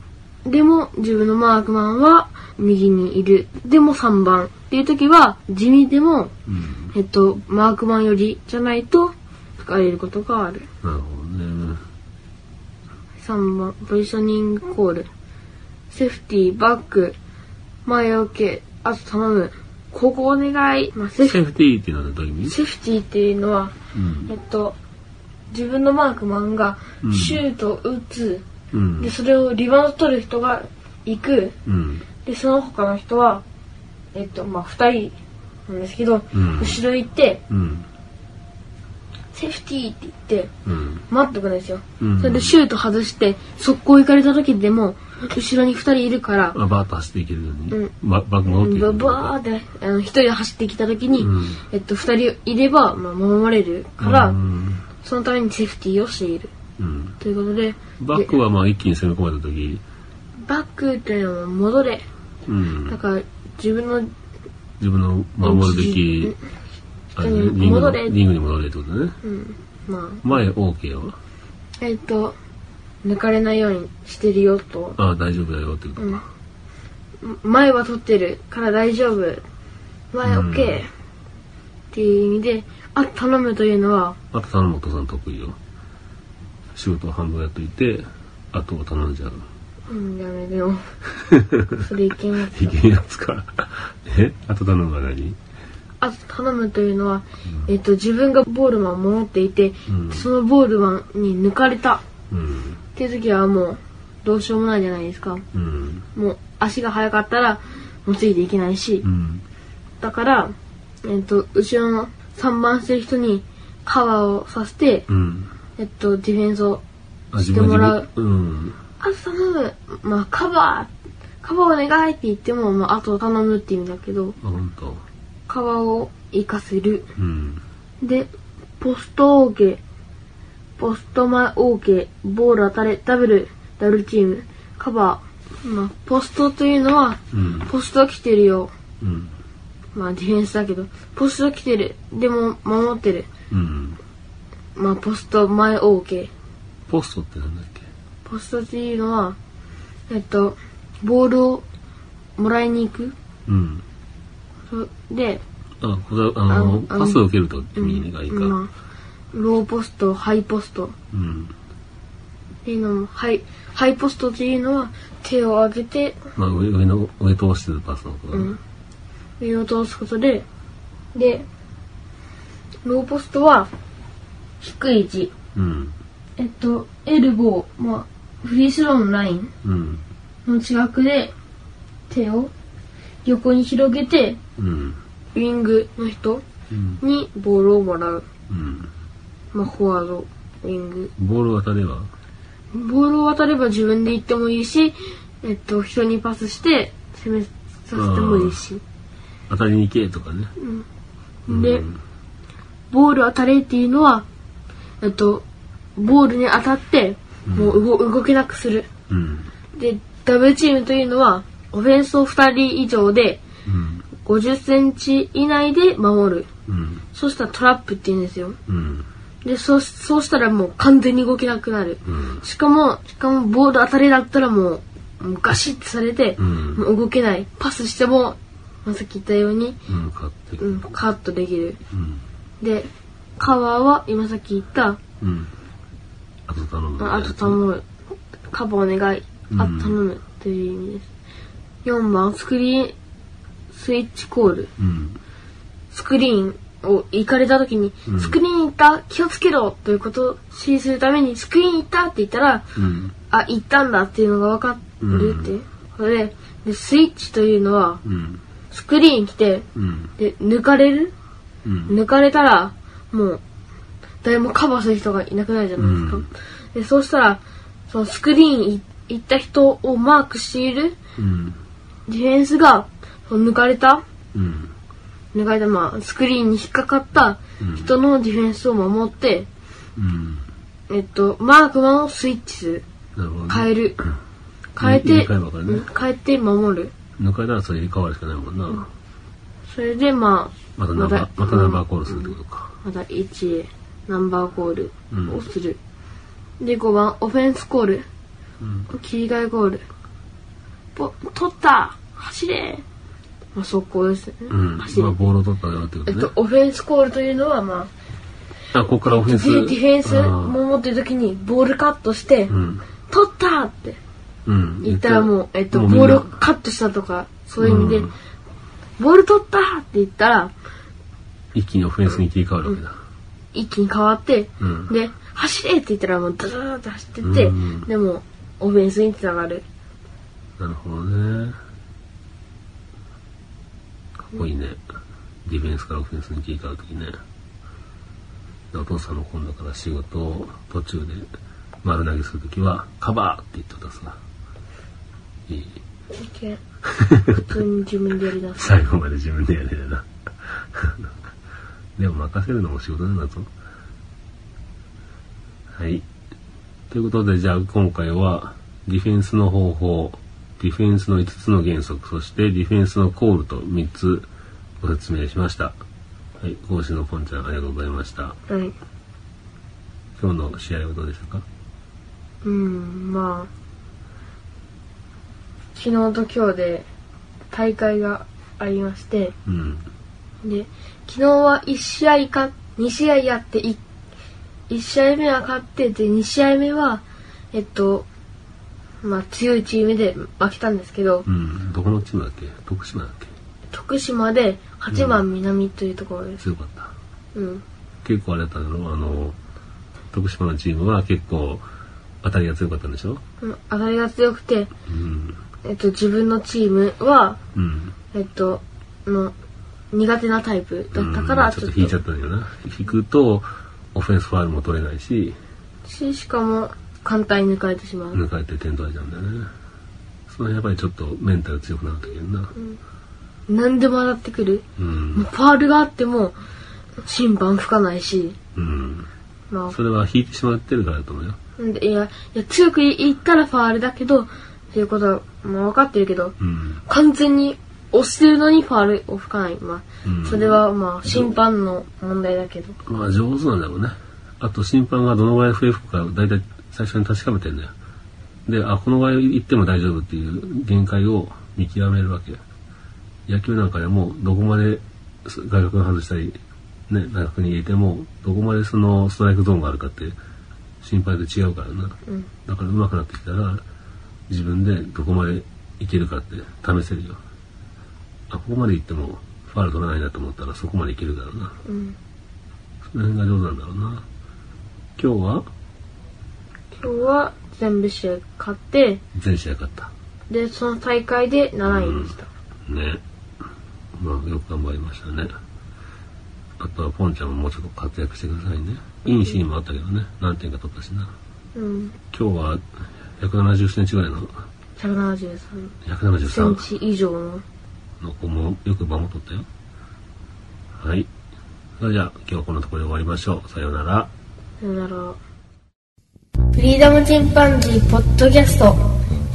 でも自分のマークマンは右にいる。でも3番っていう時は、地味でも、うん。えっと、マークマンよりじゃないと吹かれることがある。なるほどね。3番、ポジショニングコール。セーフティー、バック、前 OK、あと頼む。ここお願い。まあ、セーフティーっていうのはどういう意味？セーフティーっていうのは、うんえっと、自分のマークマンがうんシュートを打つ。うんで、。それをリバウンド取る人が行く。うん。で、その他の人は、えっと、まあ、二人なんですけど、うん後ろ行って、うん。セーフティーって言って、うん。待ってくんですよ。うんそれでシュート外して、速攻行かれた時でも、後ろに二人いるから、あ、バーッと走っていけるように。うんババック戻ってババーって、あの、一人で走ってきた時に、うんえっと、二人いれば、まあ、守れるから、うん。そのためにセーフティーをしている。うん。ということで、バックはまあ一気に攻め込まれた時、バックっていうのは戻れ。うんだ。から、自分の、自分の守るべき、あリングの戻れリングに戻れってことね。うん、ま前 OK は？あ、えっと、抜かれないようにしてるよと。ああ、大丈夫だよってこと。うん。前は取ってるから大丈夫。前うん OK。っていう意味で、あ、頼むというのは、あと頼むお父さん得意よ。仕事を半分やっといて、あとを頼んじゃう。うん、ダメだよ。(laughs) それいけますいけんやつか。え？あと頼むは何？あと頼むというのは、えっと、自分がボールマンを守っていて、うんそのボールマンに抜かれたうん。っていう時はもう、どうしようもないじゃないですか。うん。もう、足が速かったら、もうついていけないしう、ん。だから、えっと、後ろの3番してる人にカバーをさせて、うん。えっと、ディフェンスをあ、してもらう。うん。頼む。まあ、カバー、カバーお願いって言っても、まあ、あと頼むって意味だけど。カバーを活かせる。うん。で、ポスト OK、ポスト前 OK、ボール当たれ、ダブル、ダブルチーム、カバー。まあ、ポストというのは、うん。ポスト来てるよ。うん。まあ、ディフェンスだけど、ポスト来てる。でも、守ってる。うん。まあ、ポスト前 OK。ポストってなんだっけ？ポストっていうのは、えっと、ボールをもらいに行く。うん。そで、あ、これ、あの、あのパスを受けると意味がいいか。まあ、ローポスト、ハイポストうん。っていうのも、ハイ、ハイポストっていうのは手を上げて、まあ、上、上の、上通してるパスのことだねうん。上を通すことで、で、ローポストは低い位置。うん。えっと、エルボー、まあ、フリースローのラインうん。の近くで手を横に広げて、うん。ウィングの人うん。にボールをもらう。うん。まあ、フォワード、ウィング。ボール渡れば？ボールを渡れば自分で行ってもいいし、えっと、人にパスして攻めさせてもいいし。当たりに行けとかね。で、うんボール当たれっていうのは、えっと、ボールに当たって、もう動動けなくする。うん。で、ダブルチームというのは、オフェンスを2人以上で、うん。50センチ以内で守る。うん。そうしたらトラップって言うんですよ。うん。で、そう、そうしたらもう完全に動けなくなる。うん。しかも、しかもボール当たりだったらもう、もうガシッてされて、うんもう動けない。パスしても、まあさっき言ったように、カットできる。うん。で、カバーは今さっき言った、うん。あと頼む。ああと頼む。カバーお願い。あうん頼む。という意味です。4番、スクリーン、スイッチコール。うん。スクリーンを行かれた時に、うんスクリーン行った気をつけろということを指示するために、スクリーン行ったって言ったら、うん。あ、行ったんだっていうのが分かるって。それでで、スイッチというのは、うん。スクリーン来て、うん。で、抜かれる？うん。抜かれたら、もう、誰もカバーする人がいなくなるじゃないですか。うんで、そうしたら、そのスクリーンい行った人をマークしているうん。ディフェンスが、抜かれた、うん。抜かれた、まあ、スクリーンに引っかかった人のディフェンスを守って、うん。えっと、マークマンをスイッチする。なるね。変える。変えて、ねうん変えて守る。抜かれたらそれ入れ替わるしかないもんな。それで、まあ、またナンバー、またナンバーコールするってことか。また1へナンバーコールうんをする。で、5番、オフェンスコール。うん。切り替えゴール。ぽ、取った走れまあ、速攻ですね。うん。走れまあ、ボールを取ったよってことねえっと。、オフェンスコールというのは、まあ、あ、ここからオフェンス。ディフェンスあー守ってる時にボールカットして、うん。取ったってうん。言ったらもう、えっと、ボールをカットしたとか、そういう意味で、うんボール取ったって言ったら、一気にオフェンスに切り替わるわけだ。一気に変わって、うんで、走れって言ったらもう、ドドドって走ってって、うんでも、オフェンスにつながる。なるほどね。かっこいいね。ディフェンスからオフェンスに切り替わるときね。でお父さんの今度から仕事を途中で丸投げするときは、カバーって言ってたさ。いい。普通に自分でやりだす。(laughs) 最後まで自分でやれるな。でも任せるのも仕事なんだぞ。はい。ということで、じゃあ今回は、ディフェンスの方法、ディフェンスの5つの原則、そしてディフェンスのコールと3つご説明しました。はい。講師のポンちゃんありがとうございました。はい。今日の試合はどうでしたか？うん、まあ、昨日と今日で大会がありまして、うん。で、昨日は1試合か、2試合やって、1, 1試合目は勝ってて、2試合目は、えっと、まあ強いチームで負けたんですけど、うん。どこのチームだっけ？徳島だっけ？徳島で8番南というところです。強かった。うん。結構あれだったの？あの、徳島のチームは結構当たりが強かったんでしょ？うん当たりが強くて、うん。えっと、自分のチームは、うん。えっと、の、苦手なタイプだったから、うんちょっと引いちゃったんだよな。引くと、オフェンスファールも取れないし、し、しかも、簡単に抜かれてしまう。抜かれて点取られちゃうんだよね。そやっぱりちょっとメンタル強くなるときな。何でも当たってくる。うん。もうファールがあっても、審判吹かないし、うん。まそれは引いてしまってるからだと思うよ。いや、いや、強く言ったらファールだけど、っていうことは、まあ分かってるけど、うん。完全に押してるのにファールを吹かない。まうんあ、それはまあ、審判の問題だけど。まあ上手なんだろうね。あと審判がどのぐらい笛吹くか大体最初に確かめてんだよ。で、あ、このぐらい行っても大丈夫っていう限界を見極めるわけ。野球なんかでもどこまで外角に外したり、ね、内角に入れても、どこまでそのストライクゾーンがあるかって心配で違うからな。うん。だから上手くなってきたら、自分でどこまでいけるかって試せるよ。あ、ここまで行ってもファール取らないなと思ったらそこまでいけるからな。うん。その辺が上手なんだろうな。今日は？今日は全部試合勝って、全試合勝った。で、その大会で7位でした。ね。まあ、よく頑張りましたね。あとはポンちゃんももうちょっと活躍してくださいね。いいシーンもあったけどね。何点か取ったしな。うん。今日は170センチぐらいの、173セン173チ以上の。の子もよく守っとったよ。はい。それじゃあ今日はこんなところで終わりましょう。さようなら。さよなら。フリーダムチンパンジーポッドキャスト。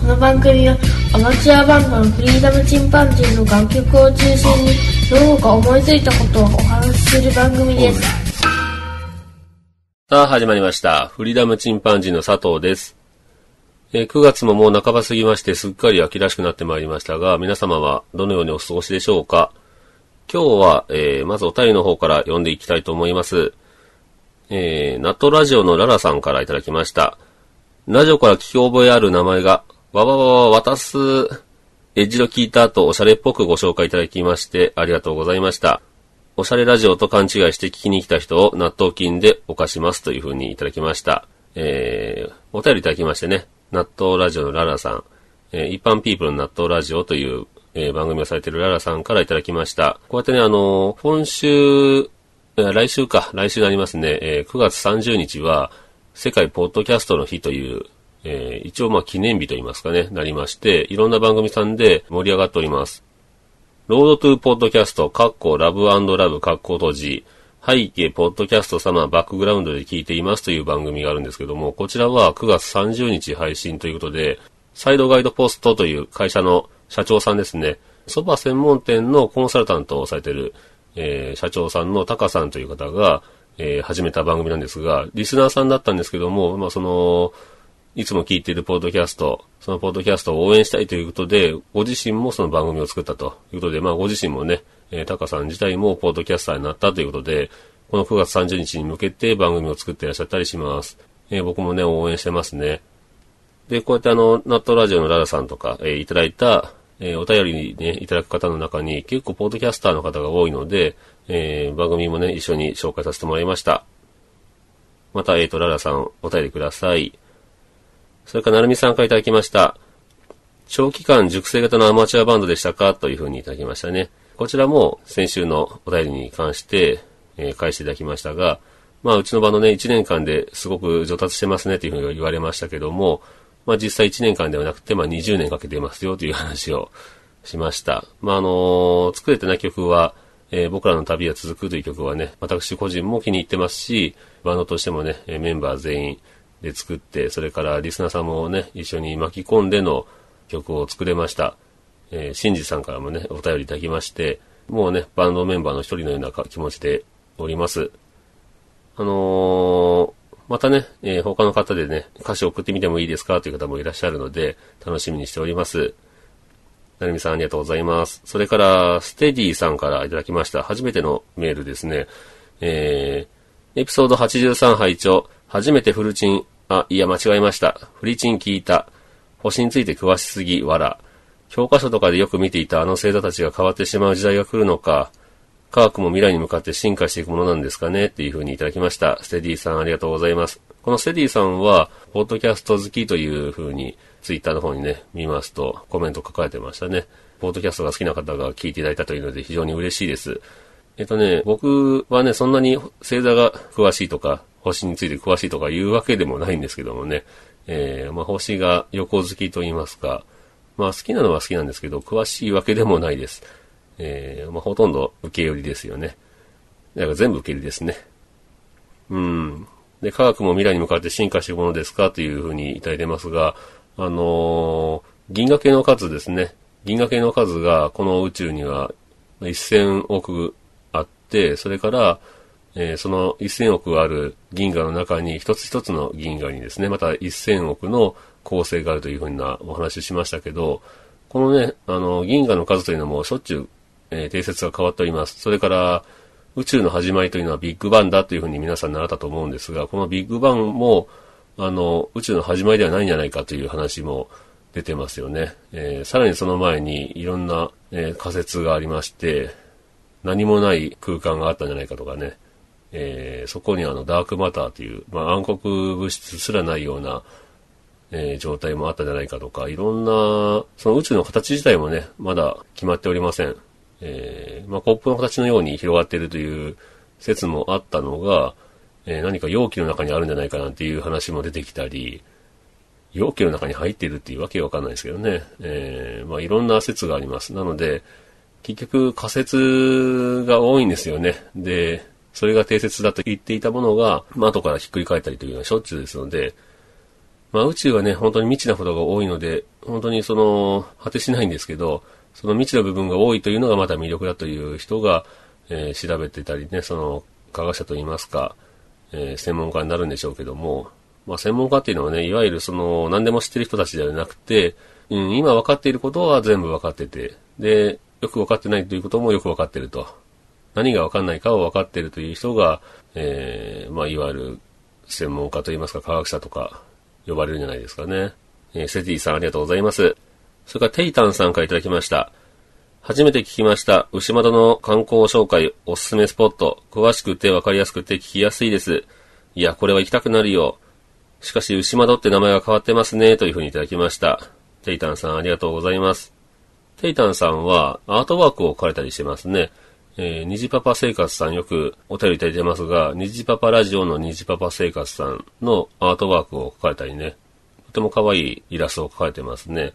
この番組はアマチュアバンドのフリーダムチンパンジーの楽曲を中心にどうか思いついたことをお話しする番組です。さあ、始まりました。フリーダムチンパンジーの佐藤です。えー9月ももう半ば過ぎまして、すっかり秋らしくなってまいりましたが、皆様はどのようにお過ごしでしょうか？今日は、えーまずお便りの方から読んでいきたいと思います。えー、ナットラジオのララさんからいただきました。ラジオから聞き覚えある名前が、わわわわ渡す、エッジの聞いた後、おしゃれっぽくご紹介いただきまして、ありがとうございました。おしゃれラジオと勘違いして聞きに来た人を納豆金で犯しますというふうにいただきました。えー、お便りいただきましてね、納豆ラジオのララさん、えー一般ピープルの納豆ラジオという、えー番組をされているララさんからいただきました。こうやってね、あのー今週、来週か、来週になりますね、え9月30日は、世界ポッドキャストの日という、え一応まあ記念日といいますかね、なりまして、いろんな番組さんで盛り上がっております。ロードトゥーポッドキャスト、カッコラブラブ、カッコ閉じ、背景ポッドキャスト様バックグラウンドで聞いていますという番組があるんですけども、こちらは9月30日配信ということで、サイドガイドポストという会社の社長さんですね。蕎麦専門店のコンサルタントをされている、えー社長さんのタカさんという方が、えー始めた番組なんですが、リスナーさんだったんですけども、まあその、いつも聞いているポッドキャスト、そのポッドキャストを応援したいということで、ご自身もその番組を作ったということで、まあご自身もね、えー、タカさん自体もポッドキャスターになったということで、この9月30日に向けて番組を作っていらっしゃったりします。えー僕もね、応援してますね。で、こうやってあの、ナットラジオのララさんとか、えーいただいた、えーお便りにね、いただく方の中に結構ポッドキャスターの方が多いので、えー番組もね、一緒に紹介させてもらいました。また、えっ、と、ララさん、お便りください。それから、なるみさんからいただきました。長期間熟成型のアマチュアバンドでしたか？というふうにいただきましたね。こちらも先週のお便りに関して、えー返していただきましたが、まあ、うちのバンドね、1年間ですごく上達してますねというふうに言われましたけども、まあ、実際1年間ではなくて、まあ、20年かけてますよという話をしました。まあ、あのー作れてない曲は、えー僕らの旅は続くという曲はね、私個人も気に入ってますし、バンドとしてもね、メンバー全員で作って、それからリスナーさんもね、一緒に巻き込んでの曲を作れました。えー、シンジさんからもね、お便りいただきまして、もうね、バンドメンバーの一人のような気持ちでおります。あのーまたね、えー他の方でね、歌詞送ってみてもいいですかという方もいらっしゃるので、楽しみにしております。なるみさんありがとうございます。それから、ステディさんからいただきました。初めてのメールですね。えー、エピソード83拝聴初めてフルチン、あ、いや間違えました。フリチン聞いた。星について詳しすぎ、わら。教科書とかでよく見ていたあの星座たちが変わってしまう時代が来るのか。科学も未来に向かって進化していくものなんですかねっていう風にいただきました。ステディさんありがとうございます。このステディさんは、ポッドキャスト好きという風に、ツイッターの方にね、見ますと、コメント書かれてましたね。ポッドキャストが好きな方が聞いていただいたというので非常に嬉しいです。えっとね、僕はね、そんなに星座が詳しいとか、星について詳しいとかいうわけでもないんですけどもね、えー、まあ星が横好きと言いますか、まあ好きなのは好きなんですけど、詳しいわけでもないです。えー、まあほとんど受け寄りですよね。だから全部受け入れですね。うん。で、科学も未来に向かって進化していくものですかというふうにいただいてますが、あのー銀河系の数ですね。銀河系の数がこの宇宙には1000億あって、それから、えーその1000億ある銀河の中に一つ一つの銀河にですね、また1000億の構成があるというふうなお話ししましたけど、このね、あの、銀河の数というのもしょっちゅう、えー定説が変わっております。それから、宇宙の始まりというのはビッグバンだというふうに皆さん習ったと思うんですが、このビッグバンも、あの、宇宙の始まりではないんじゃないかという話も出てますよね。えーさらにその前にいろんな、えー仮説がありまして、何もない空間があったんじゃないかとかね、えーそこにあのダークマターという、まあ、暗黒物質すらないような、えー状態もあったんじゃないかとか、いろんな、その宇宙の形自体もね、まだ決まっておりません。えーまあ、コップの形のように広がっているという説もあったのが、えー何か容器の中にあるんじゃないかなんていう話も出てきたり、容器の中に入っているっていうわけわかんないですけどね。えーまあ、いろんな説があります。なので、結局仮説が多いんですよね。で、それが定説だと言っていたものが、まあ、後からひっくり返ったりというのはしょっちゅうですので、まあ、宇宙はね、本当に未知なことが多いので、本当にその、果てしないんですけど、その未知な部分が多いというのがまた魅力だという人が、えー調べてたりね、その、科学者といいますか、えー専門家になるんでしょうけども、まあ、専門家っていうのはね、いわゆるその、何でも知ってる人たちではなくて、うん、今分かっていることは全部分かってて、で、よく分かってないということもよく分かってると。何が分かんないかを分かっているという人が、えーまあ、いわゆる専門家といいますか科学者とか呼ばれるんじゃないですかね。えーセティさんありがとうございます。それからテイタンさんからいただきました。初めて聞きました。牛窓の観光紹介、おすすめスポット。詳しくて分かりやすくて聞きやすいです。いや、これは行きたくなるよ。しかし、牛窓って名前が変わってますね、というふうにいただきました。テイタンさんありがとうございます。テイタンさんはアートワークを描かれたりしてますね。えー、虹パパ生活さんよくお便りいただいてますが、虹パパラジオの虹パパ生活さんのアートワークを描かれたりね、とても可愛いイラストを描かれてますね。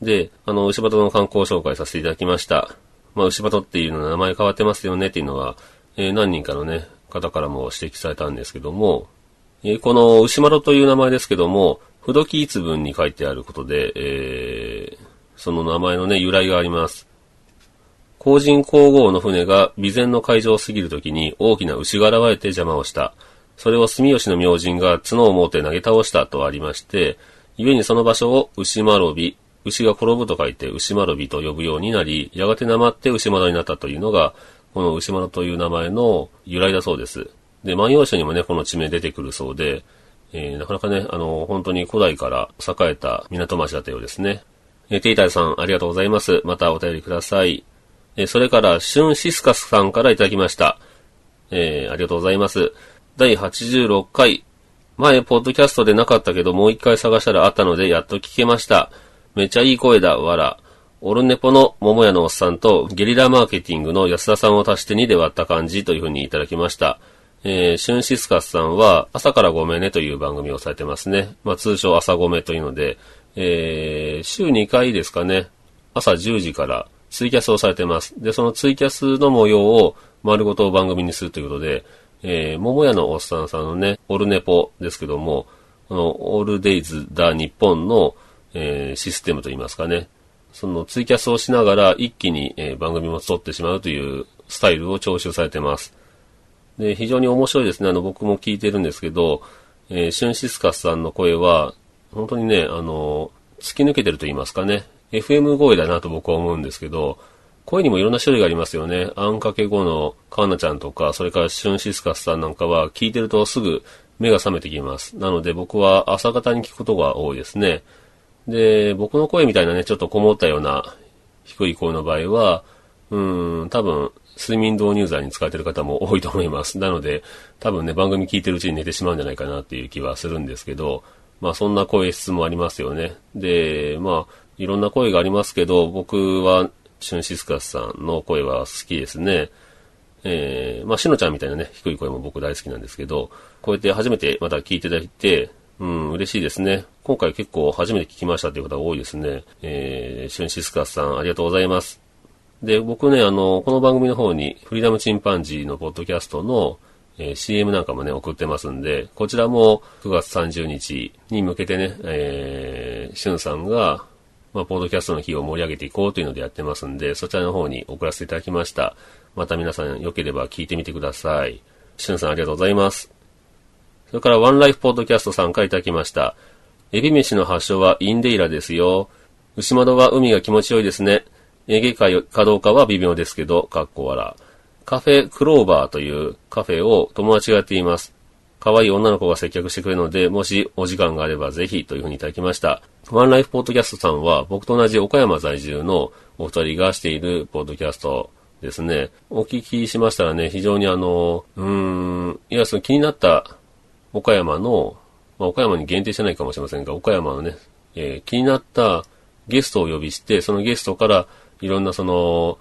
で、あの、牛鳩の観光紹介させていただきました。まあ、牛鳩っていうのは名前変わってますよねっていうのは、えー何人かのね、方からも指摘されたんですけども、えーこの牛窓という名前ですけども、不動記一文に書いてあることで、えーその名前のね、由来があります。皇人皇后の船が備前の海上を過ぎるときに大きな牛が現れて邪魔をした。それを住吉の明神が角を持って投げ倒したとありまして、故にその場所を牛丸び、牛が転ぶと書いて牛丸びと呼ぶようになり、やがてなまって牛丸になったというのが、この牛丸という名前の由来だそうです。で、万葉集にもね、この地名出てくるそうで、えーなかなかね、あの、本当に古代から栄えた港町だったようですね。えーテイタイさん、ありがとうございます。またお便りください。えそれから、シュンシスカスさんからいただきました。えーありがとうございます。第86回。前、ポッドキャストでなかったけど、もう一回探したらあったので、やっと聞けました。めちゃいい声だ、わら。オルネポの桃屋のおっさんと、ゲリラマーケティングの安田さんを足して2で割った感じというふうにいただきました。えー、シュンシスカスさんは、朝からごめんねという番組をされてますね。まあ、通称朝ごめというので、えー、週2回ですかね。朝10時からツイキャスをされてます。で、そのツイキャスの模様を丸ごと番組にするということで、えー、桃屋のおっさんさんのね、オルネポですけども、このオールデイズだ日本の、えーシステムといいますかね、そのツイキャスをしながら一気に、えー番組も撮ってしまうというスタイルを徴収されてます。で、非常に面白いですね。あの、僕も聞いてるんですけど、えーシュンシスカスさんの声は、本当にね、あの、突き抜けてると言いますかね。FM 声だなと僕は思うんですけど、声にもいろんな種類がありますよね。あんかけ後のカーナちゃんとか、それからシュンシスカスさんなんかは聞いてるとすぐ目が覚めてきます。なので僕は朝方に聞くことが多いですね。で、僕の声みたいなね、ちょっとこもったような低い声の場合は、うーん、多分、睡眠導入剤に使われてる方も多いと思います。なので、多分ね、番組聞いてるうちに寝てしまうんじゃないかなっていう気はするんですけど、まあそんな声質もありますよね。で、まあ、いろんな声がありますけど、僕は、シュンシスカスさんの声は好きですね。えー、まあ、しのちゃんみたいなね、低い声も僕大好きなんですけど、こうやって初めてまた聞いていただいて、うん、嬉しいですね。今回結構初めて聞きましたという方が多いですね。えー、シュンシスカスさんありがとうございます。で、僕ね、あの、この番組の方に、フリーダムチンパンジーのポッドキャストの、えー、CM なんかもね、送ってますんで、こちらも9月30日に向けてね、えー、しゅんさんが、まあ、ポッドキャストの日を盛り上げていこうというのでやってますんで、そちらの方に送らせていただきました。また皆さん良ければ聞いてみてください。しゅんさんありがとうございます。それからワンライフポッドキャストさんからいただきました。エビ飯の発祥はインデイラですよ。牛窓は海が気持ちよいですね。営業会かどうかは微妙ですけど、かっこ笑。カフェクローバーというカフェを友達がやっています。可愛い女の子が接客してくれるので、もしお時間があればぜひというふうにいただきました。ワンライフポッドキャストさんは僕と同じ岡山在住のお二人がしているポッドキャストですね。お聞きしましたらね、非常にあの、うーん、いや、その気になった岡山の、まあ、岡山に限定してないかもしれませんが、岡山のね、えー、気になったゲストを呼びして、そのゲストからいろんなその、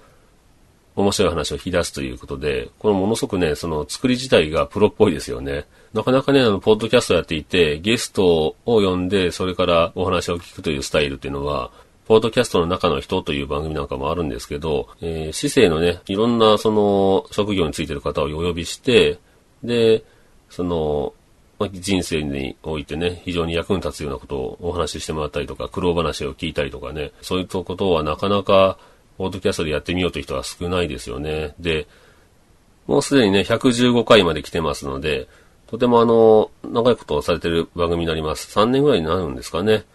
面白い話を引き出すということで、このものすごくね、その作り自体がプロっぽいですよね。なかなかね、あの、ポッドキャストやっていて、ゲストを呼んで、それからお話を聞くというスタイルっていうのは、ポッドキャストの中の人という番組なんかもあるんですけど、えー、市政のね、いろんなその職業についてる方をお呼びして、で、その、人生においてね、非常に役に立つようなことをお話ししてもらったりとか、苦労話を聞いたりとかね、そういったことはなかなかポッドキャストでやってみようという人は少ないですよね。で、もうすでにね、115回まで来てますので、とてもあの、長いことをされてる番組になります。3年ぐらいになるんですかね。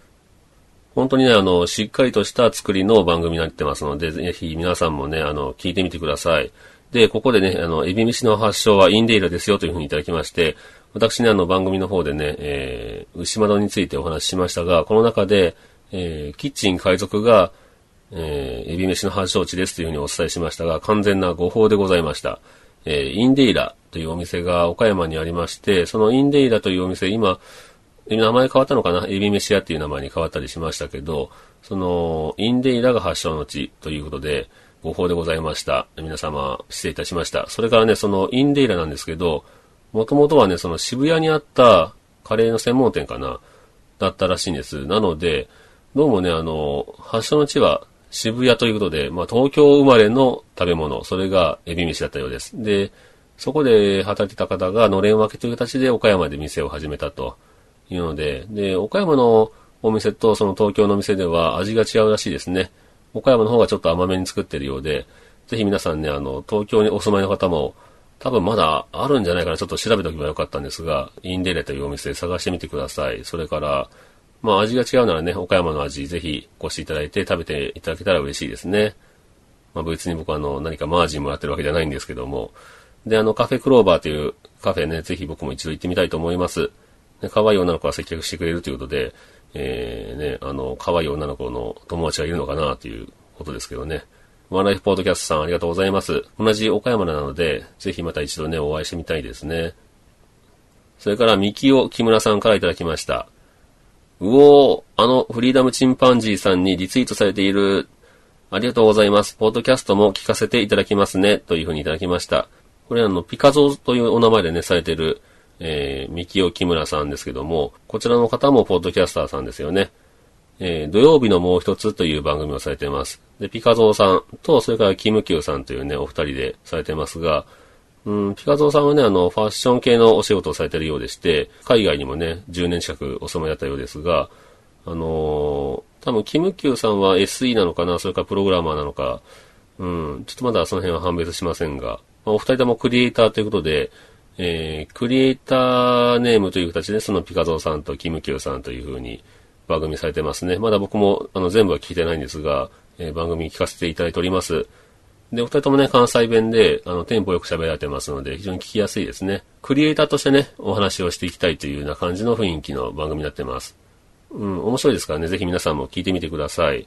本当にね、あの、しっかりとした作りの番組になってますので、ぜひ皆さんもね、あの、聞いてみてください。で、ここでね、あの、エビ飯の発祥はインデイラですよというふうにいただきまして、私ね、あの、番組の方でね、えー、牛窓についてお話ししましたが、この中で、えー、キッチン海賊が、えー、エビ飯の発祥地ですというふうにお伝えしましたが、完全な誤報でございました。えー、インデイラというお店が岡山にありまして、そのインデイラというお店、今、名前変わったのかな？エビ飯屋っていう名前に変わったりしましたけど、その、インデイラが発祥の地ということで、誤報でございました。皆様、失礼いたしました。それからね、そのインデイラなんですけど、もともとはね、その渋谷にあったカレーの専門店かな、だったらしいんです。なので、どうもね、あの、発祥の地は渋谷ということで、まあ、東京生まれの食べ物、それがエビ飯だったようです。で、そこで働いてた方がのれん分けという形で岡山で店を始めたというので、で、岡山のお店とその東京のお店では味が違うらしいですね。岡山の方がちょっと甘めに作ってるようで、ぜひ皆さんね、あの、東京にお住まいの方も、多分まだあるんじゃないかな、ちょっと調べておけばよかったんですが、インデレというお店探してみてください。それから、まあ味が違うならね、岡山の味ぜひお越しいただいて食べていただけたら嬉しいですね。まあ別に僕はあの何かマージンもらってるわけじゃないんですけども。で、あのカフェクローバーというカフェね、ぜひ僕も一度行ってみたいと思います。で可愛い女の子が接客してくれるということで、えー、ね、あの、可愛い女の子の友達がいるのかなということですけどね。ワンライフポードキャストさんありがとうございます。同じ岡山なので、ぜひまた一度ね、お会いしてみたいですね。それから、三木尾木村さんからいただきました。うおー、あのフリーダムチンパンジーさんにリツイートされている。ありがとうございます。ポッドキャストも聞かせていただきますね。というふうにいただきました。これあの、ピカゾーというお名前でね、されてる、えー、ミキオ木村さんですけども、こちらの方もポッドキャスターさんですよね。えー、土曜日のもう一つという番組をされています。で、ピカゾーさんと、それからキムキューさんというね、お二人でされてますが、うん、ピカゾーさんはね、あの、ファッション系のお仕事をされてるようでして、海外にもね、10年近くお住まいだったようですが、あのー、多分、キムキューさんは SE なのかな、それからプログラマーなのか、うん、ちょっとまだその辺は判別しませんが、まあ、お二人ともクリエイターということで、えー、クリエイターネームという形で、そのピカゾーさんとキムキューさんというふうに番組されてますね。まだ僕もあの全部は聞いてないんですが、えー、番組聞かせていただいております。で、お二人ともね、関西弁で、あの、テンポよく喋られてますので、非常に聞きやすいですね。クリエイターとしてね、お話をしていきたいというような感じの雰囲気の番組になってます。うん、面白いですからね、ぜひ皆さんも聞いてみてください。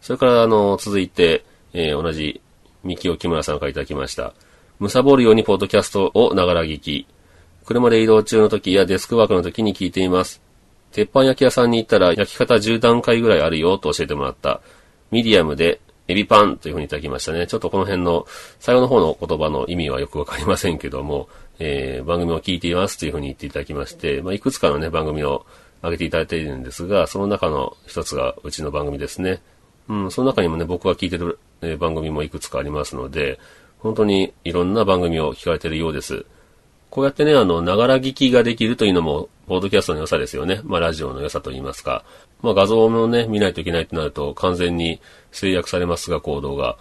それから、あの、続いて、えー同じ、三木尾木村さんからいただきました。むさぼるようにポッドキャストをながら聞き。車で移動中の時やデスクワークの時に聞いています。鉄板焼き屋さんに行ったら焼き方10段階ぐらいあるよと教えてもらった。ミディアムでエビパンというふうにいただきましたね。ちょっとこの辺の最後の方の言葉の意味はよくわかりませんけども、えー番組を聞いていますというふうに言っていただきまして、まあ、いくつかのね、番組を上げていただいているんですが、その中の一つがうちの番組ですね。うん、その中にもね、僕が聞いてる、え番組もいくつかありますので、本当にいろんな番組を聞かれているようです。こうやってね、あの、ながら聞きができるというのも、ポードキャストの良さですよね。まあ、ラジオの良さと言いますか。まあ、画像もね、見ないといけないとなると、完全に制約されますが、行動が。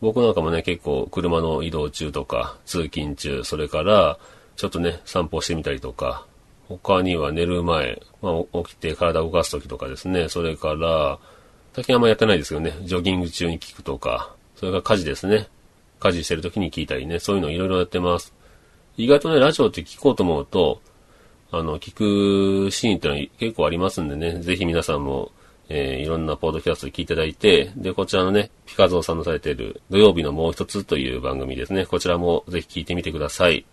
僕なんかもね、結構、車の移動中とか、通勤中、それから、ちょっとね、散歩してみたりとか、他には寝る前、まあ、起きて体を動かすときとかですね、それから、最近あんまやってないですけどね、ジョギング中に聞くとか、それから家事ですね。家事してるときに聞いたりね、そういうのいろいろやってます。意外とね、ラジオって聞こうと思うと、あの、聞くシーンってのは結構ありますんでね、ぜひ皆さんも、えーいろんなポッドキャストで聞いていただいて、で、こちらのね、ピカゾーさんのされている土曜日のもう一つという番組ですね。こちらもぜひ聞いてみてください。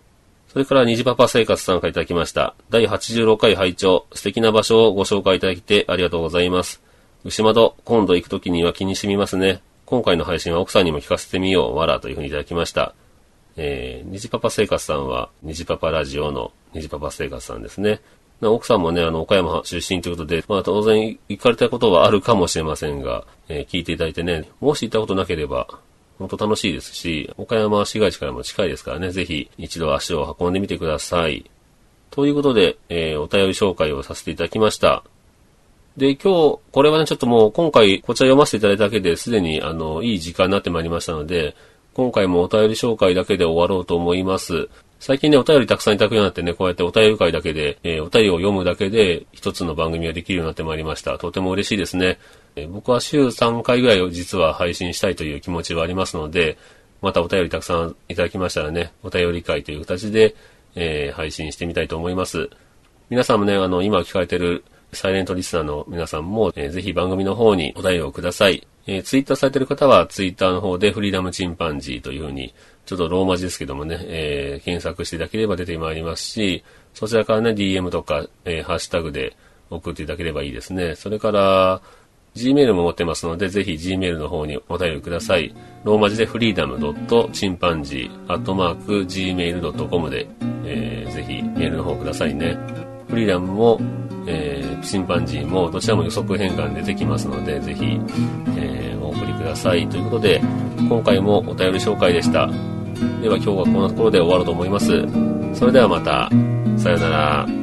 それから、虹パパ生活さんからいただきました。第86回拝聴素敵な場所をご紹介いただきてありがとうございます。牛窓、今度行くときには気に染みますね。今回の配信は奥さんにも聞かせてみよう、わらというふうにいただきました。えー、虹パパ生活さんは、虹パパラジオの虹パパ生活さんですね。奥さんもね、あの、岡山出身ということで、まあ当然行かれたことはあるかもしれませんが、えー聞いていただいてね、もし行ったことなければ、本当楽しいですし、岡山市街地からも近いですからね、ぜひ一度足を運んでみてください。ということで、えーお便り紹介をさせていただきました。で、今日、これはね、ちょっともう今回こちら読ませていただいただけですでに、あの、いい時間になってまいりましたので、今回もお便り紹介だけで終わろうと思います。最近ね、お便りたくさんいただくようになってね、こうやってお便り会だけで、えーお便りを読むだけで、一つの番組ができるようになってまいりました。とても嬉しいですね。えー僕は週3回ぐらいを実は配信したいという気持ちはありますので、またお便りたくさんいただきましたらね、お便り会という形で、えー配信してみたいと思います。皆さんもね、あの、今聞かれてるサイレントリスナーの皆さんも、えーぜひ番組の方にお便りをください。えーツイッターされてる方は、ツイッターの方でフリーダムチンパンジーというふうに、ちょっとローマ字ですけどもね、えー検索していただければ出てまいりますし、そちらからね、DM とか、えーハッシュタグで送っていただければいいですね。それから、Gmail も持ってますので、ぜひ Gmail の方にお便りください。ローマ字でフリーダムドットチンパンジーアットマーク Gmail.com で、えーぜひメールの方くださいね。フリーダムも、えー、チンパンジーもどちらも予測変換出てきますので、ぜひ、えー、お送りください。ということで、今回もお便り紹介でした。では今日はこんなところで終わろうと思います。それではまた、さようなら。